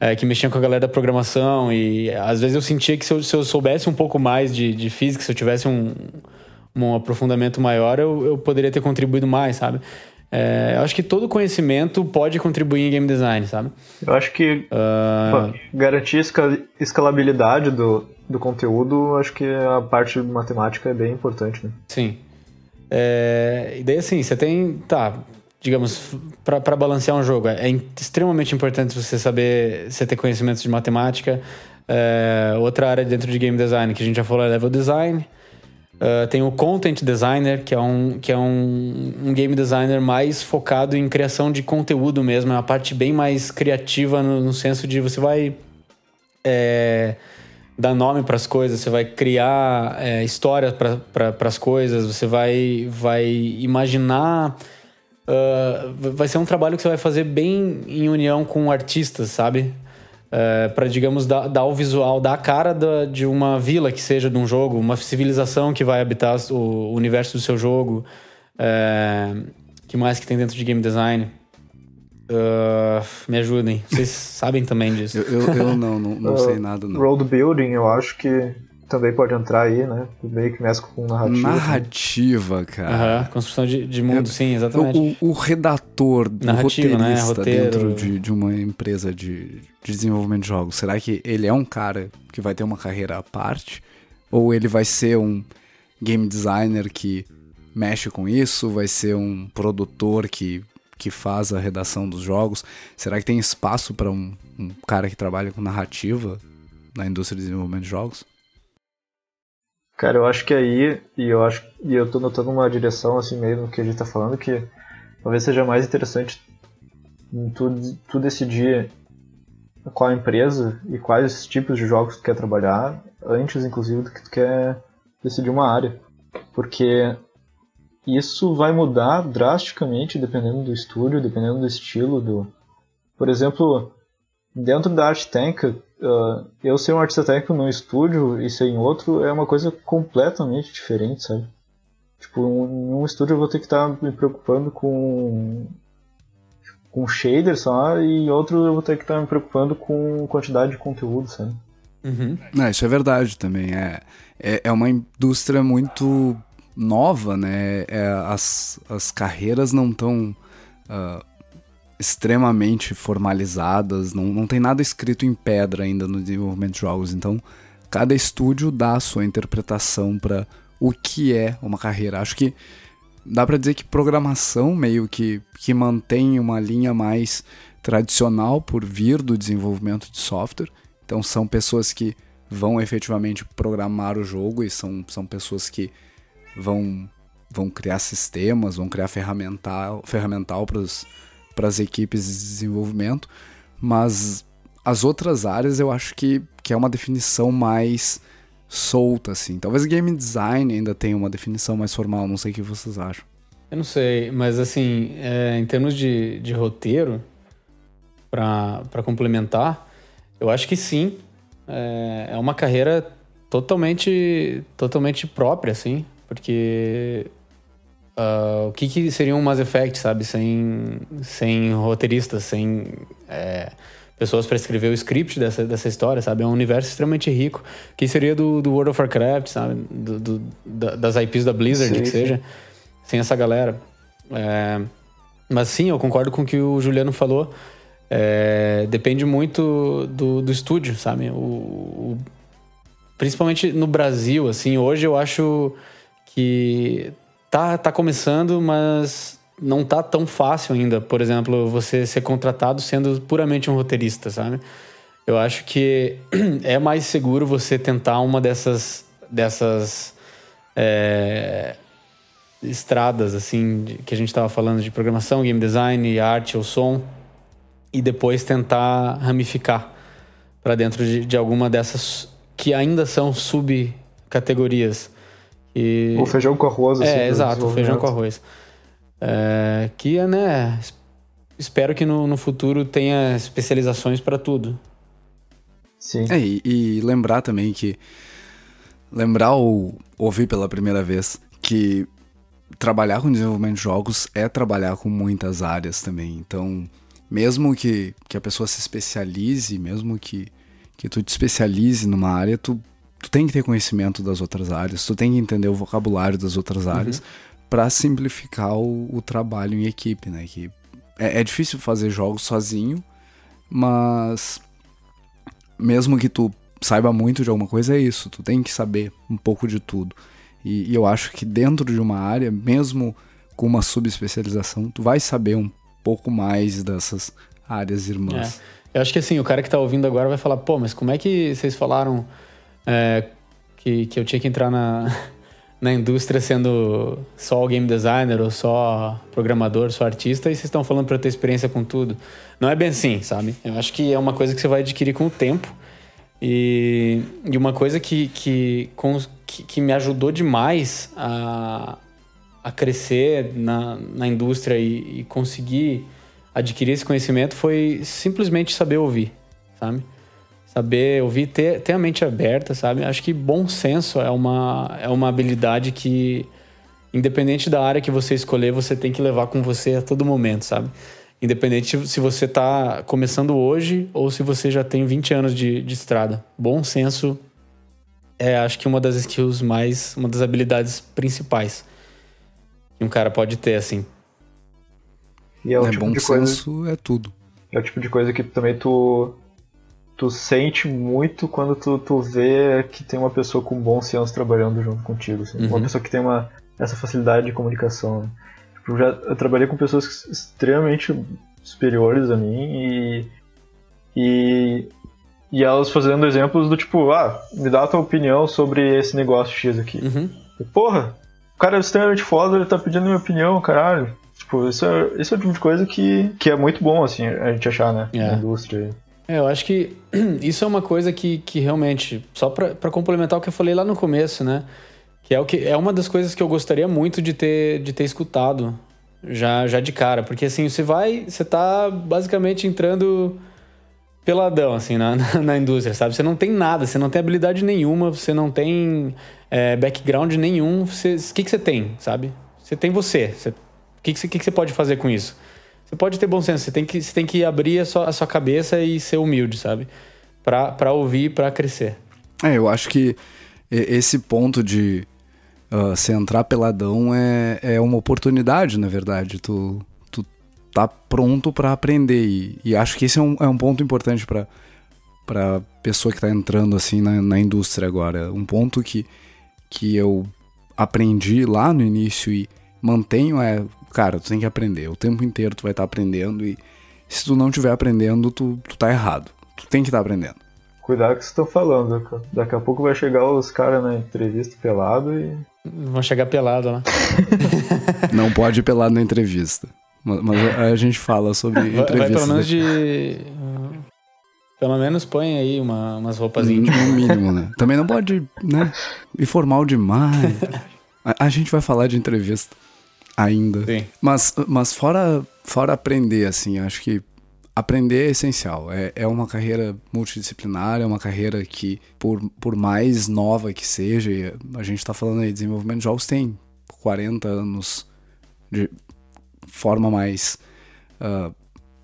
Speaker 2: é, que mexiam com a galera da programação. E às vezes eu sentia que se eu, se eu soubesse um pouco mais de, de física, se eu tivesse um, um aprofundamento maior, eu, eu poderia ter contribuído mais, sabe? É, eu acho que todo conhecimento pode contribuir em game design, sabe?
Speaker 1: Eu acho que uh... garantir escalabilidade do, do conteúdo, acho que a parte matemática é bem importante, né?
Speaker 2: Sim. É, e daí, assim, você tem. Tá, digamos, para balancear um jogo, é extremamente importante você saber, você ter conhecimentos de matemática. É, outra área dentro de game design que a gente já falou é level design. Uh, tem o content designer, que é, um, que é um, um, game designer mais focado em criação de conteúdo mesmo. É uma parte bem mais criativa no, no senso de você vai é, dar nome para as coisas, você vai criar é, história para as coisas, você vai, vai imaginar. Uh, vai ser um trabalho que você vai fazer bem em união com artistas, sabe? É, para, digamos, dar, dar o visual, dar a cara da, de uma vila que seja de um jogo, uma civilização que vai habitar o universo do seu jogo. É, que mais que tem dentro de game design? Uh, me ajudem. Vocês sabem também disso.
Speaker 3: Eu, eu, eu não, não, não sei nada, não.
Speaker 1: Road building, eu acho que também pode entrar aí, né? Meio que mescla com narrativa.
Speaker 3: Narrativa, cara.
Speaker 2: Uhum, construção de, de mundo, é, sim, exatamente.
Speaker 3: O, o redator, narrativa, o né? roteirista né? dentro de, de uma empresa de, de desenvolvimento de jogos, será que ele é um cara que vai ter uma carreira à parte? Ou ele vai ser um game designer que mexe com isso? Vai ser um produtor que, que faz a redação dos jogos? Será que tem espaço para um, um cara que trabalha com narrativa na indústria de desenvolvimento de jogos?
Speaker 1: Cara, eu acho que aí, e eu acho e eu tô notando uma direção assim meio no que a gente tá falando, que talvez seja mais interessante tu, tu decidir qual empresa e quais tipos de jogos tu quer trabalhar, antes inclusive do que tu quer decidir uma área. Porque isso vai mudar drasticamente dependendo do estúdio, dependendo do estilo do. Por exemplo, dentro da Art Tank, uh, eu ser um artista técnico num estúdio e ser em outro é uma coisa completamente diferente, sabe? Tipo, um, num estúdio eu vou ter que estar me preocupando com com shader só e em outro eu vou ter que estar me preocupando com quantidade de conteúdo, sabe?
Speaker 3: Uhum. Não, isso é verdade também. É, é, é uma indústria muito nova, né? É, as, as carreiras não estão uh, extremamente formalizadas, não, não tem nada escrito em pedra ainda no desenvolvimento de jogos. Então, cada estúdio dá a sua interpretação para o que é uma carreira. Acho que dá para dizer que programação meio que, que mantém uma linha mais tradicional por vir do desenvolvimento de software. Então, são pessoas que vão efetivamente programar o jogo e são, são pessoas que vão, vão criar sistemas, vão criar ferramental, ferramental para os para as equipes de desenvolvimento, mas as outras áreas eu acho que, que é uma definição mais solta, assim. Talvez game design ainda tenha uma definição mais formal, não sei o que vocês acham.
Speaker 2: Eu não sei, mas assim, é, em termos de, de roteiro, para complementar, eu acho que sim. É, é uma carreira totalmente, totalmente própria, assim, porque Uh, o que, que seria um Mass Effect, sabe? Sem, sem roteiristas, sem é, pessoas para escrever o script dessa, dessa história, sabe? É um universo extremamente rico. O que seria do, do World of Warcraft, sabe? Do, do da, das IPs da Blizzard, sim, que seja. Sem essa galera. É, mas sim, eu concordo com o que o Juliano falou. É, depende muito do, do estúdio, sabe? O, o, principalmente no Brasil, assim, hoje eu acho que tá, tá começando, mas não tá tão fácil ainda. Por exemplo, você ser contratado sendo puramente um roteirista, sabe? Eu acho que [clears throat] é mais seguro você tentar uma dessas dessas é, estradas assim que a gente estava falando de programação, game design, arte ou som e depois tentar ramificar para dentro de, de alguma dessas que ainda são subcategorias.
Speaker 1: E... O feijão com arroz.
Speaker 2: Assim, é, exato, o feijão com arroz. É, que, é, né, espero que no, no futuro tenha especializações para tudo.
Speaker 3: Sim. É, e, e, lembrar também que. Lembrar ou ouvir pela primeira vez que trabalhar com desenvolvimento de jogos é trabalhar com muitas áreas também. Então, mesmo que, que a pessoa se especialize, mesmo que, que tu te especialize numa área, tu tu tem que ter conhecimento das outras áreas, tu tem que entender o vocabulário das outras uhum. áreas para simplificar o, o, trabalho em equipe, né? Que é, é, difícil fazer jogos sozinho, mas mesmo que tu saiba muito de alguma coisa, é isso. Tu tem que saber um pouco de tudo. E, e eu acho que dentro de uma área, mesmo com uma subespecialização, tu vai saber um pouco mais dessas áreas irmãs.
Speaker 2: É. Eu acho que assim, o cara que tá ouvindo agora vai falar, pô, mas como é que vocês falaram é, que, que eu tinha que entrar na, [laughs] na indústria sendo só game designer ou só programador, só artista, e vocês estão falando para eu ter experiência com tudo. Não é bem assim, sabe? Eu acho que é uma coisa que você vai adquirir com o tempo. E, e uma coisa que, que, com, que, que, me ajudou demais a, a crescer na, na indústria e, e conseguir adquirir esse conhecimento foi simplesmente saber ouvir, sabe? Saber ouvir, ter, ter a mente aberta, sabe? Acho que bom senso é uma, é uma habilidade que, independente da área que você escolher, você tem que levar com você a todo momento, sabe? Independente se você está começando hoje ou se você já tem 20 anos de, de estrada. Bom senso é, acho que uma das skills mais, uma das habilidades principais que um cara pode ter, assim.
Speaker 3: E é, o é tipo bom de senso coisa, é tudo.
Speaker 1: É o tipo de coisa que também tu tu sente muito quando tu, tu vê que tem uma pessoa com bom senso trabalhando junto contigo, assim. Uhum. Uma pessoa que tem uma, essa facilidade de comunicação. Né? Tipo, já, eu trabalhei com pessoas extremamente superiores a mim e, e, e elas fazendo exemplos do tipo, ah, me dá a tua opinião sobre esse negócio X aqui.
Speaker 2: Uhum.
Speaker 1: E, Porra, o cara é extremamente foda, ele tá pedindo minha opinião, caralho. Tipo, isso é, isso é o tipo de coisa que, que é muito bom, assim, a gente achar, né? É. Na indústria.
Speaker 2: É, eu acho que [clears throat] isso é uma coisa que, que realmente, só para complementar o que eu falei lá no começo, né? Que é, o que é uma das coisas que eu gostaria muito de ter, de ter escutado já, já de cara. Porque assim, você vai, você tá basicamente entrando peladão, assim, na, [laughs] na, na indústria, sabe? Você não tem nada, você não tem habilidade nenhuma, você não tem é, background nenhum. O que, que você tem, sabe? Você tem você. O que, que, que, que você pode fazer com isso? Você pode ter bom senso, você tem que, você tem que abrir a sua, a sua cabeça e ser humilde, sabe? Pra, pra ouvir, pra crescer.
Speaker 3: É, eu acho que esse ponto de uh, se entrar peladão é, é uma oportunidade, na verdade. Tu, tu tá pronto para aprender. E, e, acho que esse é um, é um ponto importante para para pessoa que está entrando assim na, na indústria agora. Um ponto que, que eu aprendi lá no início e mantenho é cara, tu tem que aprender. O tempo inteiro tu vai estar tá aprendendo e se tu não estiver aprendendo, tu, tu tá errado. Tu tem que estar tá aprendendo.
Speaker 1: Cuidado com o que você tá falando. Daqui a pouco vai chegar os caras na entrevista pelado e.
Speaker 2: Vão chegar pelado lá. [laughs] [laughs]
Speaker 3: não pode ir pelado na entrevista. Mas, mas a gente fala sobre vai, entrevistas. Vai
Speaker 2: pelo menos de. Pelo menos põe aí uma, umas roupas íntimas.
Speaker 3: No mínimo, né? [laughs] Também não pode, né? Ir formal demais. A, a gente vai falar de entrevista ainda.
Speaker 2: Sim.
Speaker 3: Mas, mas fora, fora aprender, assim, acho que aprender é essencial. É, é uma carreira multidisciplinar, é uma carreira que, por, por mais nova que seja, a gente está falando aí, de desenvolvimento de jogos tem 40 anos de forma mais uh,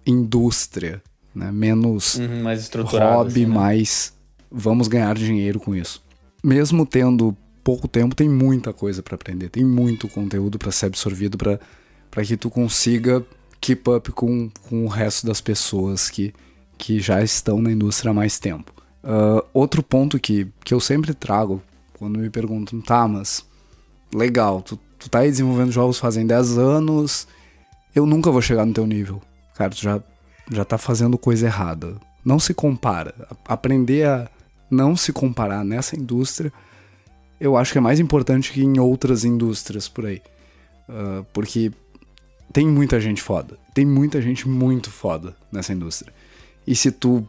Speaker 3: indústria, né? menos
Speaker 2: uhum, mais
Speaker 3: hobby,
Speaker 2: assim, né?
Speaker 3: mais vamos ganhar dinheiro com isso. Mesmo tendo pouco tempo tem muita coisa para aprender, tem muito conteúdo para ser absorvido para que tu consiga keep up com, com o resto das pessoas que, que já estão na indústria há mais tempo. Uh, outro ponto que, que eu sempre trago quando me perguntam, tá, mas legal, tu, tu tá aí desenvolvendo jogos fazem 10 anos, eu nunca vou chegar no teu nível. Cara, tu já, já tá fazendo coisa errada. Não se compara. Aprender a não se comparar nessa indústria eu acho que é mais importante que em outras indústrias por aí. Uh, porque tem muita gente foda. Tem muita gente muito foda nessa indústria. E se tu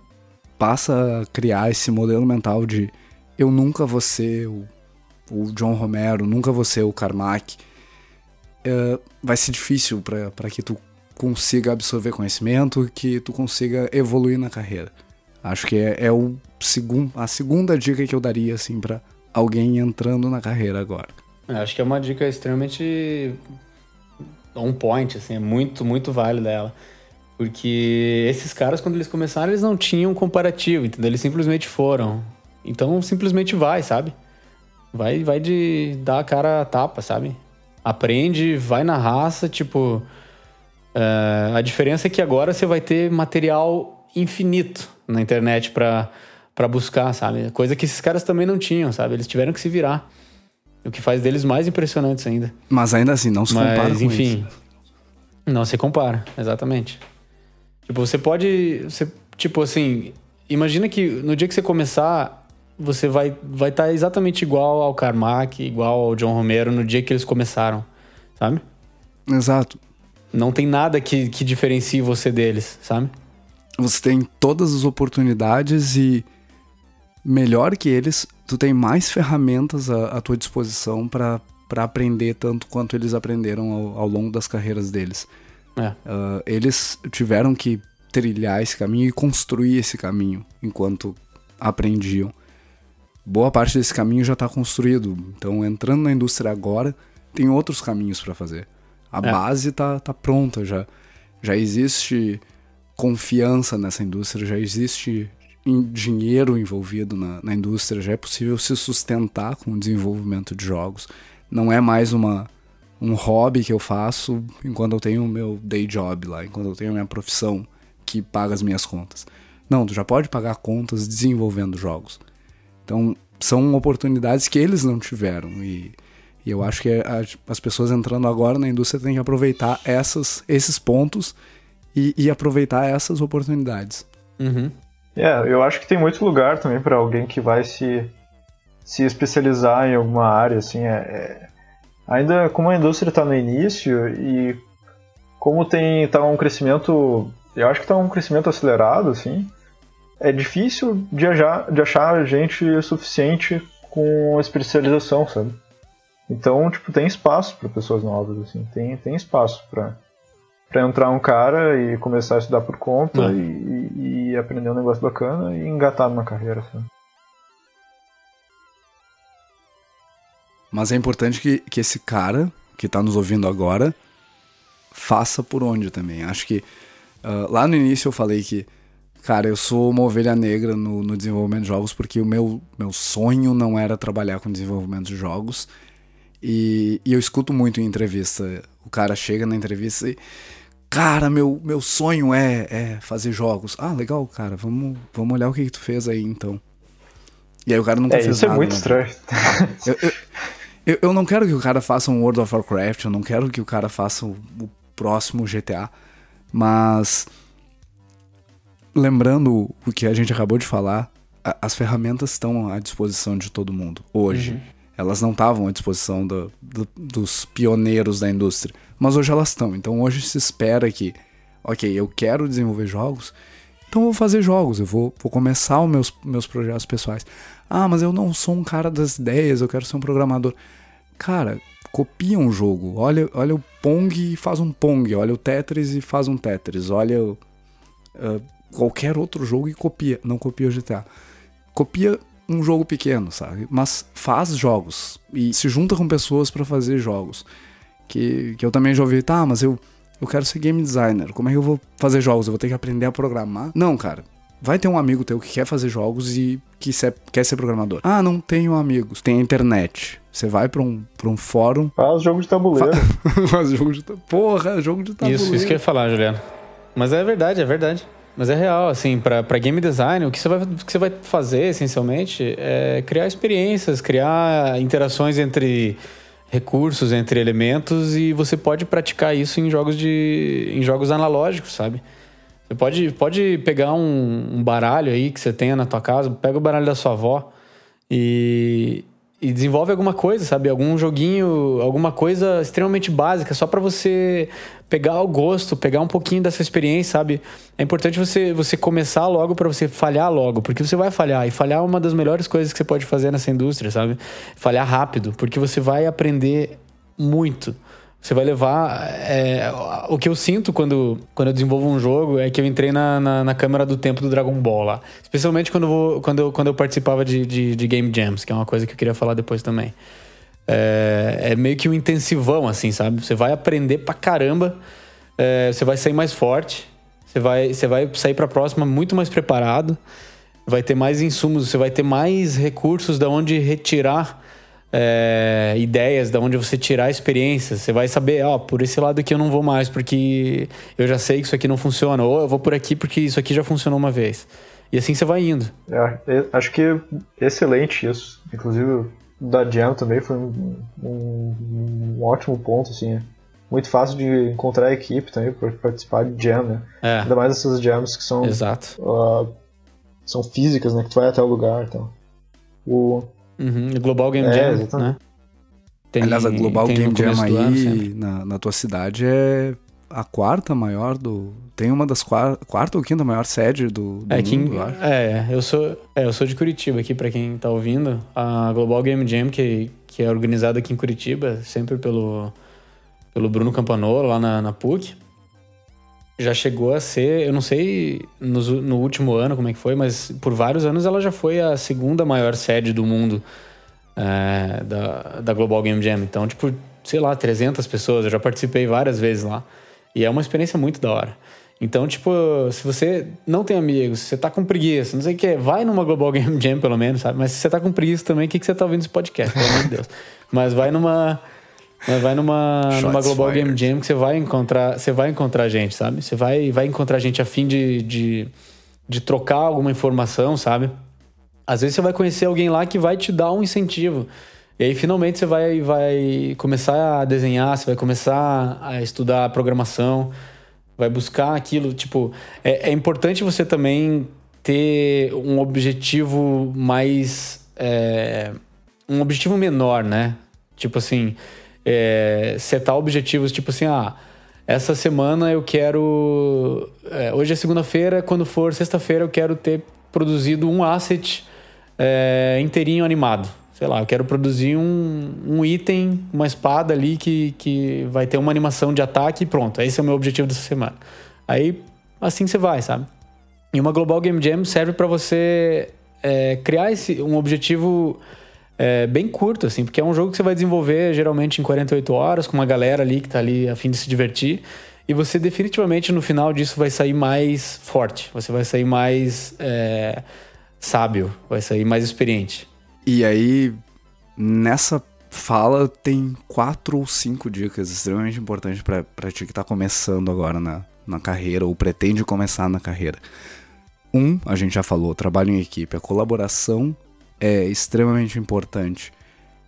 Speaker 3: passa a criar esse modelo mental de eu nunca vou ser o, o John Romero, nunca vou ser o Carmack, uh, vai ser difícil para que tu consiga absorver conhecimento, que tu consiga evoluir na carreira. Acho que é, é o segun, a segunda dica que eu daria assim para alguém entrando na carreira agora.
Speaker 2: Eu acho que é uma dica extremamente on point, assim, é muito, muito válida ela. Porque esses caras, quando eles começaram, eles não tinham comparativo, entendeu? Eles simplesmente foram. Então, simplesmente vai, sabe? Vai, vai de dar a cara a tapa, sabe? Aprende, vai na raça, tipo... Uh, a diferença é que agora você vai ter material infinito na internet para para buscar, sabe? Coisa que esses caras também não tinham, sabe? Eles tiveram que se virar. O que faz deles mais impressionantes ainda.
Speaker 3: Mas ainda assim, não se Mas, compara com
Speaker 2: enfim. Não se compara, exatamente. Tipo, você pode. Você, tipo assim, imagina que no dia que você começar, você vai estar vai tá exatamente igual ao Carmack, igual ao John Romero no dia que eles começaram, sabe?
Speaker 3: Exato.
Speaker 2: Não tem nada que, que diferencie você deles, sabe?
Speaker 3: Você tem todas as oportunidades e melhor que eles, tu tem mais ferramentas à, à tua disposição para aprender tanto quanto eles aprenderam ao, ao longo das carreiras deles.
Speaker 2: É.
Speaker 3: Uh, eles tiveram que trilhar esse caminho e construir esse caminho enquanto aprendiam. Boa parte desse caminho já está construído. Então, entrando na indústria agora, tem outros caminhos para fazer. A é. base tá, tá pronta já. Já existe confiança nessa indústria, já existe dinheiro envolvido na, na indústria, já é possível se sustentar com o desenvolvimento de jogos. Não é mais uma, um hobby que eu faço enquanto eu tenho o meu day job lá, enquanto eu tenho a minha profissão que paga as minhas contas. Não, tu já pode pagar contas desenvolvendo jogos. Então, são oportunidades que eles não tiveram. E, e eu acho que a, as pessoas entrando agora na indústria têm que aproveitar essas, esses pontos e, e aproveitar essas oportunidades.
Speaker 2: Uhum.
Speaker 1: É, eu acho que tem muito lugar também para alguém que vai se, se especializar em alguma área, assim, é, é ainda como a indústria está no início e como tem tá um crescimento, eu acho que está um crescimento acelerado, assim, é difícil de achar, de achar gente suficiente com especialização, sabe? Então, tipo, tem espaço para pessoas novas, assim, tem, tem espaço para para entrar um cara e começar a estudar por conta é. e, e, aprender um negócio bacana e engatar numa carreira. Assim.
Speaker 3: Mas é importante que, que esse cara que está nos ouvindo agora faça por onde também. Acho que uh, lá no início eu falei que, cara, eu sou uma ovelha negra no, no desenvolvimento de jogos porque o meu, meu sonho não era trabalhar com desenvolvimento de jogos. E, e eu escuto muito em entrevista. O cara chega na entrevista e Cara, meu, meu sonho é, é fazer jogos. Ah, legal, cara. Vamos, vamos olhar o que, que tu fez aí então. E aí o cara nunca é, fez
Speaker 1: isso
Speaker 3: nada.
Speaker 1: Isso é muito né? estranho.
Speaker 3: Eu, eu, eu, eu, não quero que o cara faça um World of Warcraft, eu não quero que o cara faça o, o próximo GTA. Mas. Lembrando o que a gente acabou de falar, a, as ferramentas estão à disposição de todo mundo hoje. Uhum. Elas não estavam à disposição do, do, dos pioneiros da indústria, mas hoje elas estão. Então hoje se espera que, ok, eu quero desenvolver jogos, então eu vou fazer jogos, eu vou, vou começar os meus, meus projetos pessoais. Ah, mas eu não sou um cara das ideias, eu quero ser um programador. Cara, copia um jogo. Olha, olha o Pong e faz um Pong. Olha o Tetris e faz um Tetris. Olha uh, qualquer outro jogo e copia. Não copia o GTA. Copia um jogo pequeno, sabe? Mas faz jogos e se junta com pessoas para fazer jogos. Que, que eu também já ouvi, tá, mas eu, eu quero ser game designer. Como é que eu vou fazer jogos? Eu vou ter que aprender a programar? Não, cara. Vai ter um amigo teu que quer fazer jogos e que se, quer ser programador. Ah, não tenho amigos. Tem a internet. Você vai pra um, pra um fórum.
Speaker 1: Faz jogo de tabuleiro. [laughs]
Speaker 3: Faz jogo de tabuleiro. Porra, jogo de tabuleiro.
Speaker 2: Isso, isso que eu ia falar, Juliano. Mas é verdade, é verdade. Mas é real, assim, para game design, o que você, vai, que você vai fazer, essencialmente, é criar experiências, criar interações entre recursos, entre elementos, e você pode praticar isso em jogos de. em jogos analógicos, sabe? Você pode, pode pegar um, um baralho aí que você tenha na tua casa, pega o baralho da sua avó e, e desenvolve alguma coisa, sabe? Algum joguinho, alguma coisa extremamente básica, só para você pegar o gosto, pegar um pouquinho dessa experiência, sabe? É importante você, você começar logo para você falhar logo, porque você vai falhar. E falhar é uma das melhores coisas que você pode fazer nessa indústria, sabe? Falhar rápido, porque você vai aprender muito. Você vai levar. É, o que eu sinto quando, quando eu desenvolvo um jogo é que eu entrei na, na, na câmera do tempo do Dragon Ball lá. Especialmente quando eu, vou, quando eu, quando eu participava de, de, de Game Jams, que é uma coisa que eu queria falar depois também. É, é meio que um intensivão, assim, sabe? Você vai aprender pra caramba, é, você vai sair mais forte, você vai, você vai sair pra próxima muito mais preparado, vai ter mais insumos, você vai ter mais recursos da onde retirar é, ideias de onde você tirar experiências. Você vai saber, ó, por esse lado aqui eu não vou mais porque eu já sei que isso aqui não funciona, ou eu vou por aqui porque isso aqui já funcionou uma vez. E assim você vai indo.
Speaker 1: É, acho que excelente isso. Inclusive, da Jam também foi um, um, um ótimo ponto, assim. Muito fácil de encontrar a equipe também para participar de jam, né? É. Ainda mais essas jams que são.
Speaker 2: Exato.
Speaker 1: Uh, são físicas, né? Que tu vai até o lugar então. O,
Speaker 2: Uhum, Global Game é, Jam, né?
Speaker 3: Tem, Aliás, a Global Game Jam aí na, na tua cidade é a quarta maior do. Tem uma das quarta, quarta ou quinta maior sede do, do
Speaker 2: é,
Speaker 3: mundo,
Speaker 2: eu acho. É, eu sou, é, eu sou de Curitiba aqui, para quem tá ouvindo. A Global Game Jam, que, que é organizada aqui em Curitiba, sempre pelo, pelo Bruno Campanolo, lá na, na PUC. Já chegou a ser, eu não sei no, no último ano como é que foi, mas por vários anos ela já foi a segunda maior sede do mundo é, da, da Global Game Jam. Então, tipo, sei lá, 300 pessoas. Eu já participei várias vezes lá. E é uma experiência muito da hora. Então, tipo, se você não tem amigos, se você tá com preguiça, não sei o que, vai numa Global Game [laughs] Jam pelo menos, sabe? Mas se você tá com preguiça também, o que, que você tá ouvindo esse podcast? Pelo amor de Deus. Mas vai numa. Mas vai numa, numa Global fired. Game Jam que você vai encontrar, você vai encontrar gente, sabe? Você vai, vai encontrar gente a fim de, de, de trocar alguma informação, sabe? Às vezes você vai conhecer alguém lá que vai te dar um incentivo. E aí finalmente você vai, vai começar a desenhar, você vai começar a estudar programação vai buscar aquilo. Tipo, é, é importante você também ter um objetivo mais. É, um objetivo menor, né? Tipo assim, é, setar objetivos, tipo assim, ah, essa semana eu quero. É, hoje é segunda-feira, quando for sexta-feira eu quero ter produzido um asset é, inteirinho animado sei lá, eu quero produzir um, um item, uma espada ali que, que vai ter uma animação de ataque e pronto. Esse é o meu objetivo dessa semana. Aí, assim você vai, sabe? E uma Global Game Jam serve para você é, criar esse, um objetivo é, bem curto, assim, porque é um jogo que você vai desenvolver geralmente em 48 horas, com uma galera ali que tá ali a fim de se divertir. E você definitivamente no final disso vai sair mais forte, você vai sair mais é, sábio, vai sair mais experiente.
Speaker 3: E aí, nessa fala, tem quatro ou cinco dicas extremamente importantes para ti que tá começando agora na, na carreira ou pretende começar na carreira. Um, a gente já falou, trabalho em equipe. A colaboração é extremamente importante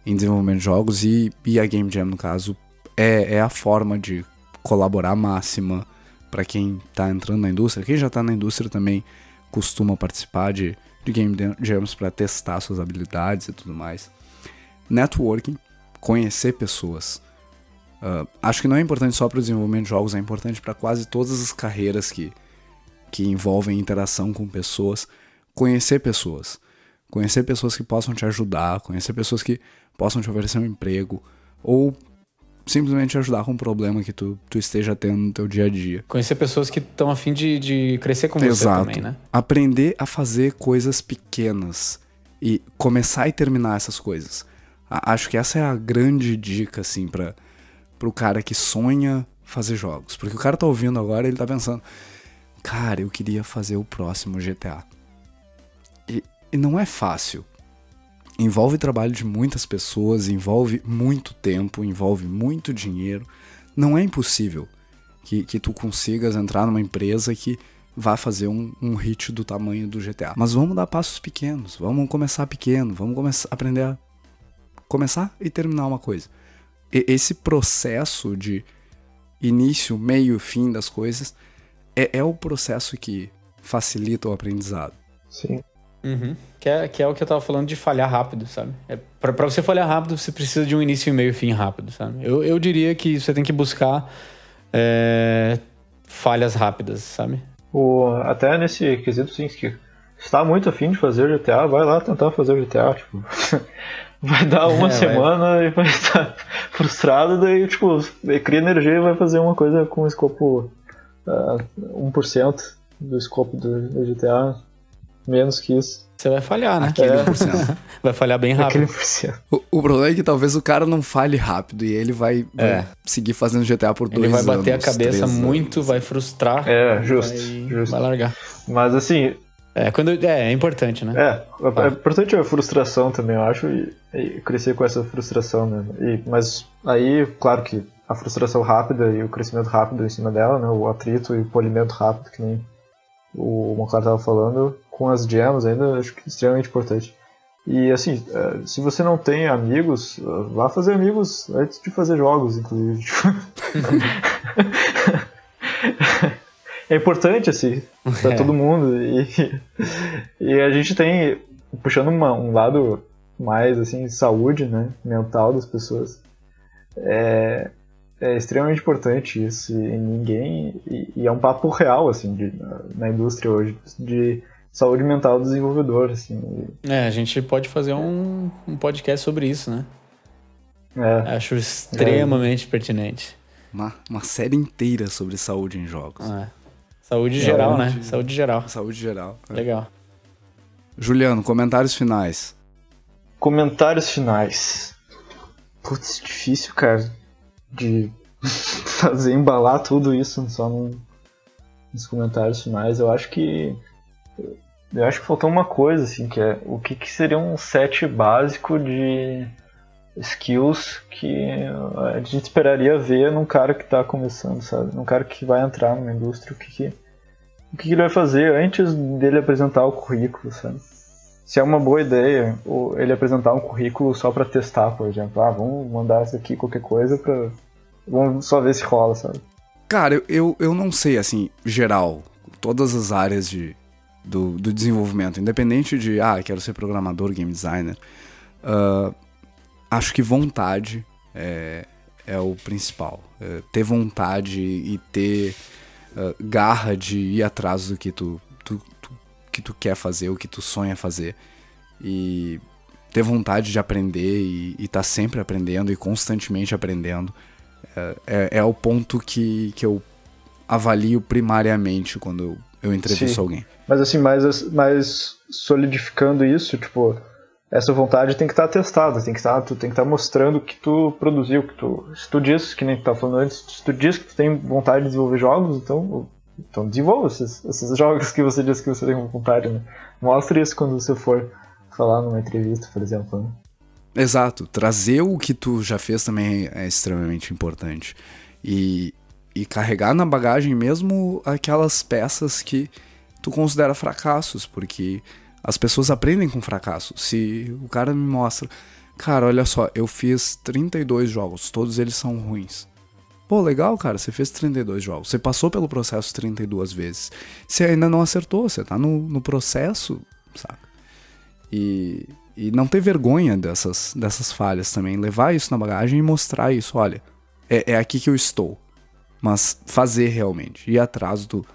Speaker 3: em desenvolvimento de jogos e, e a Game Jam, no caso, é, é a forma de colaborar máxima para quem está entrando na indústria. Quem já está na indústria também costuma participar de, de Game Jams para testar suas habilidades e tudo mais. Networking, conhecer pessoas. Uh, acho que não é importante só para o desenvolvimento de jogos, é importante para quase todas as carreiras que, que envolvem interação com pessoas. Conhecer pessoas. Conhecer pessoas que possam te ajudar, conhecer pessoas que possam te oferecer um emprego, ou simplesmente ajudar com um problema que tu, tu esteja tendo no teu dia a dia.
Speaker 2: Conhecer pessoas que estão a fim de, de crescer com Exato. você também, né?
Speaker 3: Aprender a fazer coisas pequenas e começar e terminar essas coisas. Acho que essa é a grande dica, assim, para pro cara que sonha fazer jogos. Porque o cara tá ouvindo agora e ele tá pensando, cara, eu queria fazer o próximo GTA. E, e não é fácil envolve trabalho de muitas pessoas, envolve muito tempo, envolve muito dinheiro. Não é impossível que, que tu consigas entrar numa empresa que vá fazer um, um hit do tamanho do GTA. Mas vamos dar passos pequenos, vamos começar pequeno, vamos começar aprender a começar e terminar uma coisa. E, esse processo de início, meio, fim das coisas é, é o processo que facilita o aprendizado.
Speaker 1: Sim.
Speaker 2: Uhum. Que, é, que é o que eu tava falando de falhar rápido, sabe? É, pra, pra você falhar rápido, você precisa de um início e meio e fim rápido, sabe? Eu, eu diria que você tem que buscar é, falhas rápidas, sabe?
Speaker 1: O, até nesse quesito, sim, que está muito afim de fazer GTA, vai lá tentar fazer o GTA, tipo... [laughs] vai dar uma é, semana vai... e vai [laughs] estar frustrado, daí, tipo, cria energia e vai fazer uma coisa com escopo uh, 1% do escopo do GTA menos que isso.
Speaker 2: Você vai falhar, né?
Speaker 3: Aquele é. por cento. [laughs]
Speaker 2: vai falhar bem rápido.
Speaker 3: Aquele por cento. O, o, problema é que talvez o cara não falhe rápido e ele vai, vai é. seguir fazendo GTA por dois
Speaker 2: anos.
Speaker 3: Ele
Speaker 2: vai bater anos, a cabeça muito, anos. vai frustrar.
Speaker 1: É, justo,
Speaker 2: vai,
Speaker 1: justo.
Speaker 2: Vai largar.
Speaker 1: Mas assim.
Speaker 2: É, quando, é, é importante, né?
Speaker 1: É, é, é importante a frustração também, eu acho, e, e crescer com essa frustração, né? E, mas aí, claro que a frustração rápida e o crescimento rápido em cima dela, né? O atrito e o polimento rápido, que nem o Monclar estava falando, com as gems ainda acho que é extremamente importante. E assim, é, se você não tem amigos, vá fazer amigos antes de fazer jogos, inclusive. [laughs] é importante, assim, para é. todo mundo. E, e a gente tem, puxando uma, um lado mais, assim, saúde, né, mental das pessoas, é, é extremamente importante isso. E ninguém. E, e, é um papo real, assim, de, na, na indústria hoje, de saúde mental do desenvolvedor, assim.
Speaker 2: É, a gente pode fazer um, um podcast sobre isso, né?
Speaker 1: É.
Speaker 2: Acho extremamente é. pertinente.
Speaker 3: Uma, uma série inteira sobre saúde em jogos.
Speaker 2: É. Saúde geral, saúde, né? Saúde geral.
Speaker 3: Saúde geral.
Speaker 2: É. Legal.
Speaker 3: Juliano, comentários finais.
Speaker 1: Comentários finais. Putz, difícil, cara. de [laughs] fazer embalar tudo isso só num, nos comentários finais. Eu acho que eu acho que faltou uma coisa assim, que é o que, que seria um set básico de skills que a gente esperaria ver num cara que está começando, sabe? Num cara que vai entrar numa indústria, o que, que o que ele vai fazer antes dele apresentar o currículo, sabe? Se é uma boa ideia ele apresentar um currículo só para testar, por exemplo, ah, vamos mandar isso aqui qualquer coisa para vamos só ver se rola, sabe?
Speaker 3: Cara, eu, eu não sei, assim, geral, todas as áreas de, do, do desenvolvimento, independente de, ah, quero ser programador, game designer, uh, acho que vontade é, é o principal. É, ter vontade e ter uh, garra de ir atrás do que tu, tu, tu, que tu quer fazer, o que tu sonha fazer. E ter vontade de aprender e estar tá sempre aprendendo e constantemente aprendendo. É, é, é, o ponto que, que eu avalio primariamente quando eu, eu entrevisto Sim. alguém.
Speaker 1: Mas assim, mais, mais solidificando isso, tipo, essa vontade tem que estar testada, tem que estar, tu tem que estar mostrando que tu produziu, que tu, se tu diz, que nem tu tá falando antes, se tu diz que tu tem vontade de desenvolver jogos, então, então desenvolva esses, esses jogos que você diz que você tem vontade, né? Mostre isso quando você for falar numa entrevista, por exemplo, né?
Speaker 3: Exato, trazer o que tu já fez também é extremamente importante. E, e carregar na bagagem mesmo aquelas peças que tu considera fracassos, porque as pessoas aprendem com fracasso. Se o cara me mostra, cara, olha só, eu fiz 32 jogos, todos eles são ruins. Pô, legal, cara, você fez 32 jogos, você passou pelo processo 32 vezes. Você ainda não acertou, você tá no, no processo, saca? E, e não ter vergonha dessas, dessas falhas também, levar isso na bagagem e mostrar isso, olha, é, é aqui que eu estou. Mas fazer realmente, ir atrás do,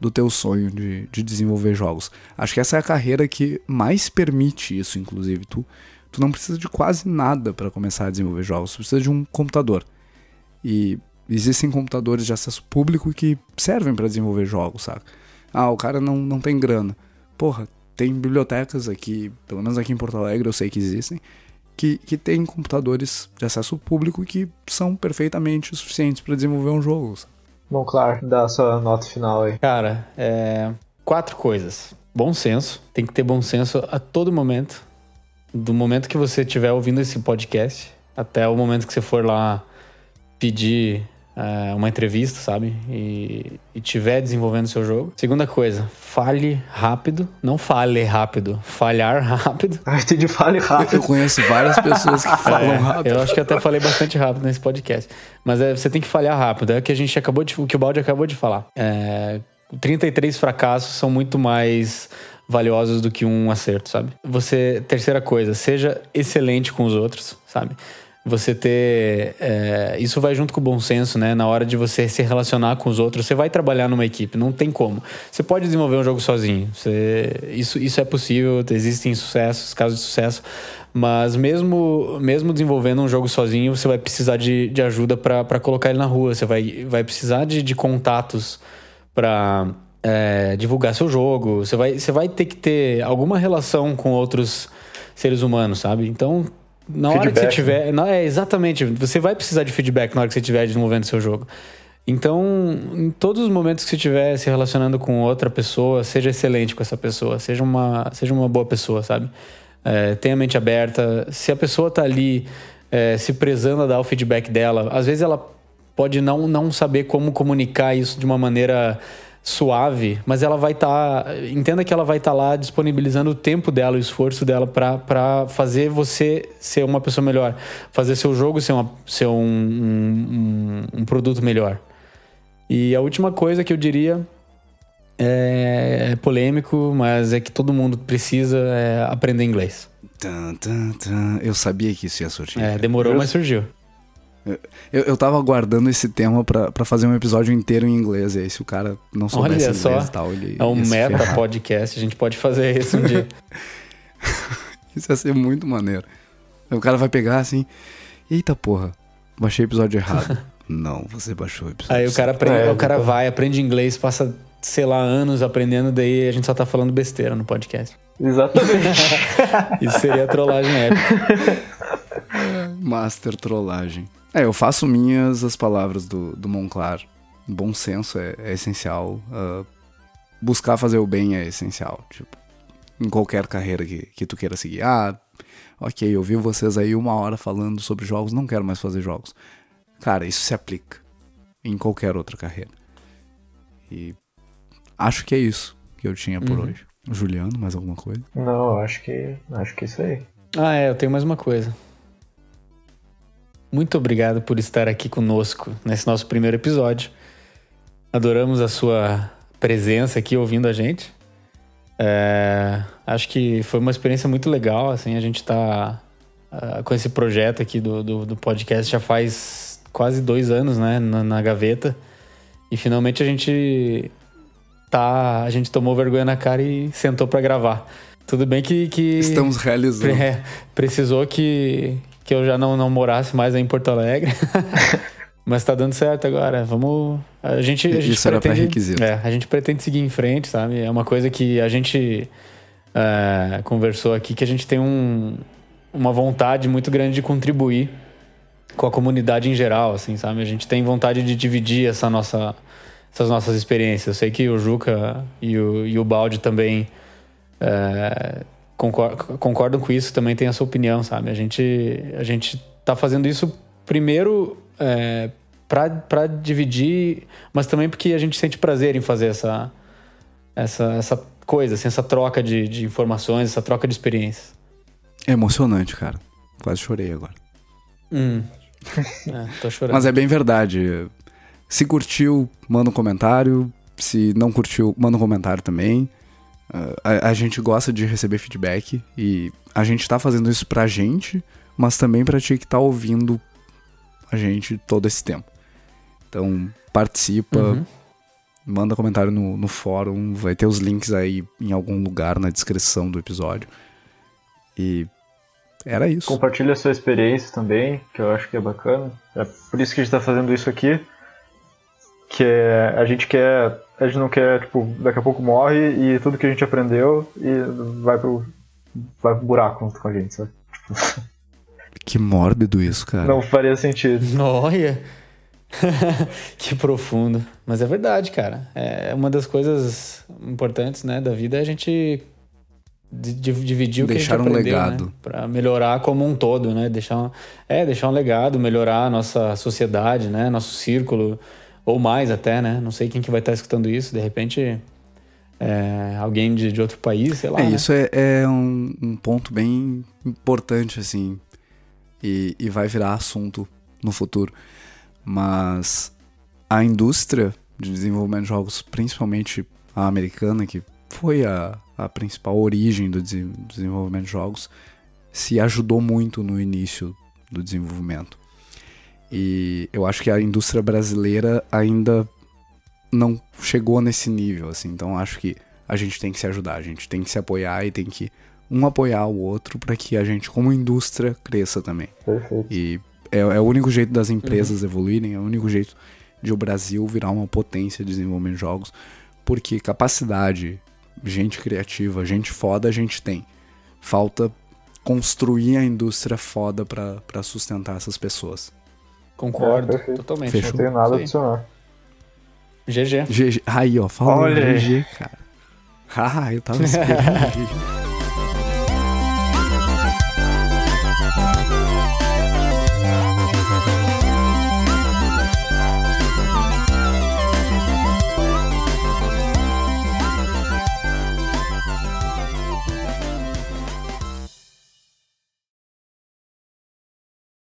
Speaker 3: do teu sonho de, de desenvolver jogos. Acho que essa é a carreira que mais permite isso, inclusive. Tu, tu não precisa de quase nada para começar a desenvolver jogos, tu precisa de um computador. E existem computadores de acesso público que servem para desenvolver jogos, sabe? Ah, o cara não, não tem grana. Porra, tem bibliotecas aqui, pelo menos aqui em Porto Alegre eu sei que existem, que, que tem computadores de acesso público que são perfeitamente suficientes para desenvolver um jogo.
Speaker 1: Bom, claro, dá a sua nota final aí.
Speaker 2: Cara, é... quatro coisas. Bom senso, tem que ter bom senso a todo momento. Do momento que você estiver ouvindo esse podcast até o momento que você for lá pedir uh, uma entrevista, sabe? E, e tiver desenvolvendo seu jogo. Segunda coisa, fale rápido. Não fale rápido, falhar rápido. [laughs]
Speaker 1: Ah, entendi, fale rápido.
Speaker 3: Eu conheço várias pessoas que [laughs] falam é, rápido.
Speaker 2: Eu acho que até falei bastante rápido nesse podcast. Mas é, você tem que falhar rápido. É o que a gente acabou de. O que o Balde acabou de falar. É, 33 fracassos são muito mais valiosos do que um acerto, sabe? Você, terceira coisa, seja excelente com os outros, sabe? Você ter. É, isso vai junto com o bom senso, né? Na hora de você se relacionar com os outros, você vai trabalhar numa equipe, não tem como. Você pode desenvolver um jogo sozinho, você, isso, isso é possível, existem sucessos, casos de sucesso, mas mesmo, mesmo desenvolvendo um jogo sozinho, você vai precisar de, de ajuda para colocar ele na rua, você vai, vai precisar de, de contatos para. É, divulgar seu jogo, você vai, você vai ter que ter alguma relação com outros seres humanos, sabe? Então na hora que você tiver. Né? É, exatamente. Você vai precisar de feedback na hora que você estiver desenvolvendo seu jogo. Então, em todos os momentos que você estiver se relacionando com outra pessoa, seja excelente com essa pessoa, seja uma, seja uma boa pessoa, sabe? É, tenha a mente aberta. Se a pessoa tá ali é, se prezando a dar o feedback dela, às vezes ela pode não, não saber como comunicar isso de uma maneira suave, mas ela vai estar. Tá, entenda que ela vai estar tá lá disponibilizando o tempo dela, o esforço dela para fazer você ser uma pessoa melhor, fazer seu jogo ser, uma, ser um, um, um, produto melhor. E a última coisa que eu diria é, é polêmico, mas é que todo mundo precisa é aprender inglês.
Speaker 3: Eu sabia que isso ia surgir.
Speaker 2: É, demorou, mas surgiu.
Speaker 3: Eu, eu tava aguardando esse tema para fazer um episódio inteiro em inglês. E aí, se o cara não soubesse Olha inglês
Speaker 2: só,
Speaker 3: e tal, ele.
Speaker 2: É um meta podcast, a gente pode fazer isso um dia. [laughs]
Speaker 3: isso ia ser muito maneiro. O cara vai pegar assim. Eita porra, baixei o episódio errado. [laughs] não, você baixou o episódio.
Speaker 2: Aí o cara, aprende, é, o cara vai, aprende inglês, passa, sei lá, anos aprendendo, daí a gente só tá falando besteira no podcast.
Speaker 1: Exatamente. [laughs]
Speaker 2: Isso seria trollagem épica.
Speaker 3: Master trollagem. É, eu faço minhas as palavras do, do Monclar. Bom senso é, é essencial. Uh, buscar fazer o bem é essencial. Tipo, em qualquer carreira que, que tu queira seguir. Ah, ok, eu vi vocês aí uma hora falando sobre jogos, não quero mais fazer jogos. Cara, isso se aplica em qualquer outra carreira. E acho que é isso que eu tinha por uhum. hoje. Juliano, mais alguma coisa?
Speaker 1: Não, acho que acho que é isso aí.
Speaker 2: Ah, é, eu tenho mais uma coisa. Muito obrigado por estar aqui conosco nesse nosso primeiro episódio. Adoramos a sua presença aqui ouvindo a gente. É, acho que foi uma experiência muito legal, assim, a gente tá uh, com esse projeto aqui do, do, do, podcast já faz quase dois anos, né, na, na, gaveta. E finalmente a gente tá, a gente tomou vergonha na cara e sentou para gravar. Tudo bem que, que
Speaker 3: estamos realizando. [laughs]
Speaker 2: É, precisou que que eu já não, não morasse mais em Porto Alegre. [laughs] Mas tá dando certo agora. Vamos. A gente. A gente
Speaker 3: Isso pretende, era pré-requisito.
Speaker 2: É, a gente pretende seguir em frente, sabe? É uma coisa que a gente é, conversou aqui, que a gente tem um, uma vontade muito grande de contribuir com a comunidade em geral, assim, sabe? A gente tem vontade de dividir essa nossa, essas nossas experiências. Eu sei que o Juca e o, e o Balde também é, concordam, concordam com isso, também tem a sua opinião, sabe? A gente, a gente tá fazendo isso primeiro é, para dividir, mas também porque a gente sente prazer em fazer essa, essa, essa coisa, assim, essa troca de, de informações, essa troca de experiências.
Speaker 3: É emocionante, cara. Quase chorei agora.
Speaker 2: Hum. É, tô chorando.
Speaker 3: Mas é bem verdade. Se curtiu, manda um comentário. Se não curtiu, manda um comentário também. A, a, gente gosta de receber feedback e a gente tá fazendo isso pra gente, mas também pra ti que tá ouvindo a gente todo esse tempo. Então, participa, uhum. manda comentário no, no fórum, vai ter os links aí em algum lugar na descrição do episódio. E era isso.
Speaker 1: Compartilha a sua experiência também, que eu acho que é bacana. É por isso que a gente está fazendo isso aqui. Que é, a gente quer. A gente não quer, tipo, daqui a pouco morre e tudo que a gente aprendeu e vai pro. vai pro buraco junto com a gente, sabe? Tipo... [laughs]
Speaker 3: Que mórbido isso, cara.
Speaker 1: Não faria sentido. [laughs]
Speaker 2: Olha. [laughs] que profundo. Mas é verdade, cara. É uma das coisas importantes, né, da vida é a gente dividir o
Speaker 3: deixar
Speaker 2: que a gente
Speaker 3: um
Speaker 2: aprendeu,
Speaker 3: legado
Speaker 2: né? para melhorar como um todo, né? Deixar um, é deixar um legado, melhorar a nossa sociedade, né? Nosso círculo ou mais até, né? Não sei quem que vai estar escutando isso. De repente, é, alguém de, de outro país, sei lá.
Speaker 3: É,
Speaker 2: né?
Speaker 3: isso é, é um, um ponto bem importante, assim e, e vai virar assunto no futuro. Mas a indústria de desenvolvimento de jogos, principalmente a americana, que foi a, a principal origem do desenvolvimento de jogos, se ajudou muito no início do desenvolvimento. E eu acho que a indústria brasileira ainda não chegou nesse nível, assim. Então acho que a gente tem que se ajudar, a gente tem que se apoiar e tem que um apoiar o outro para que a gente, como indústria, cresça também.
Speaker 1: Perfeito.
Speaker 3: E é, é, o único jeito das empresas uhum. evoluírem, é o único jeito de o Brasil virar uma potência de desenvolvimento de jogos, porque capacidade, gente criativa, gente foda a gente tem. Falta construir a indústria foda para sustentar essas pessoas.
Speaker 2: Concordo, é, totalmente.
Speaker 1: Fechou. Não tenho nada a adicionar.
Speaker 2: GG.
Speaker 3: GG. Aí, ó, fala GG, cara. [laughs] Ah, eu tava esperando.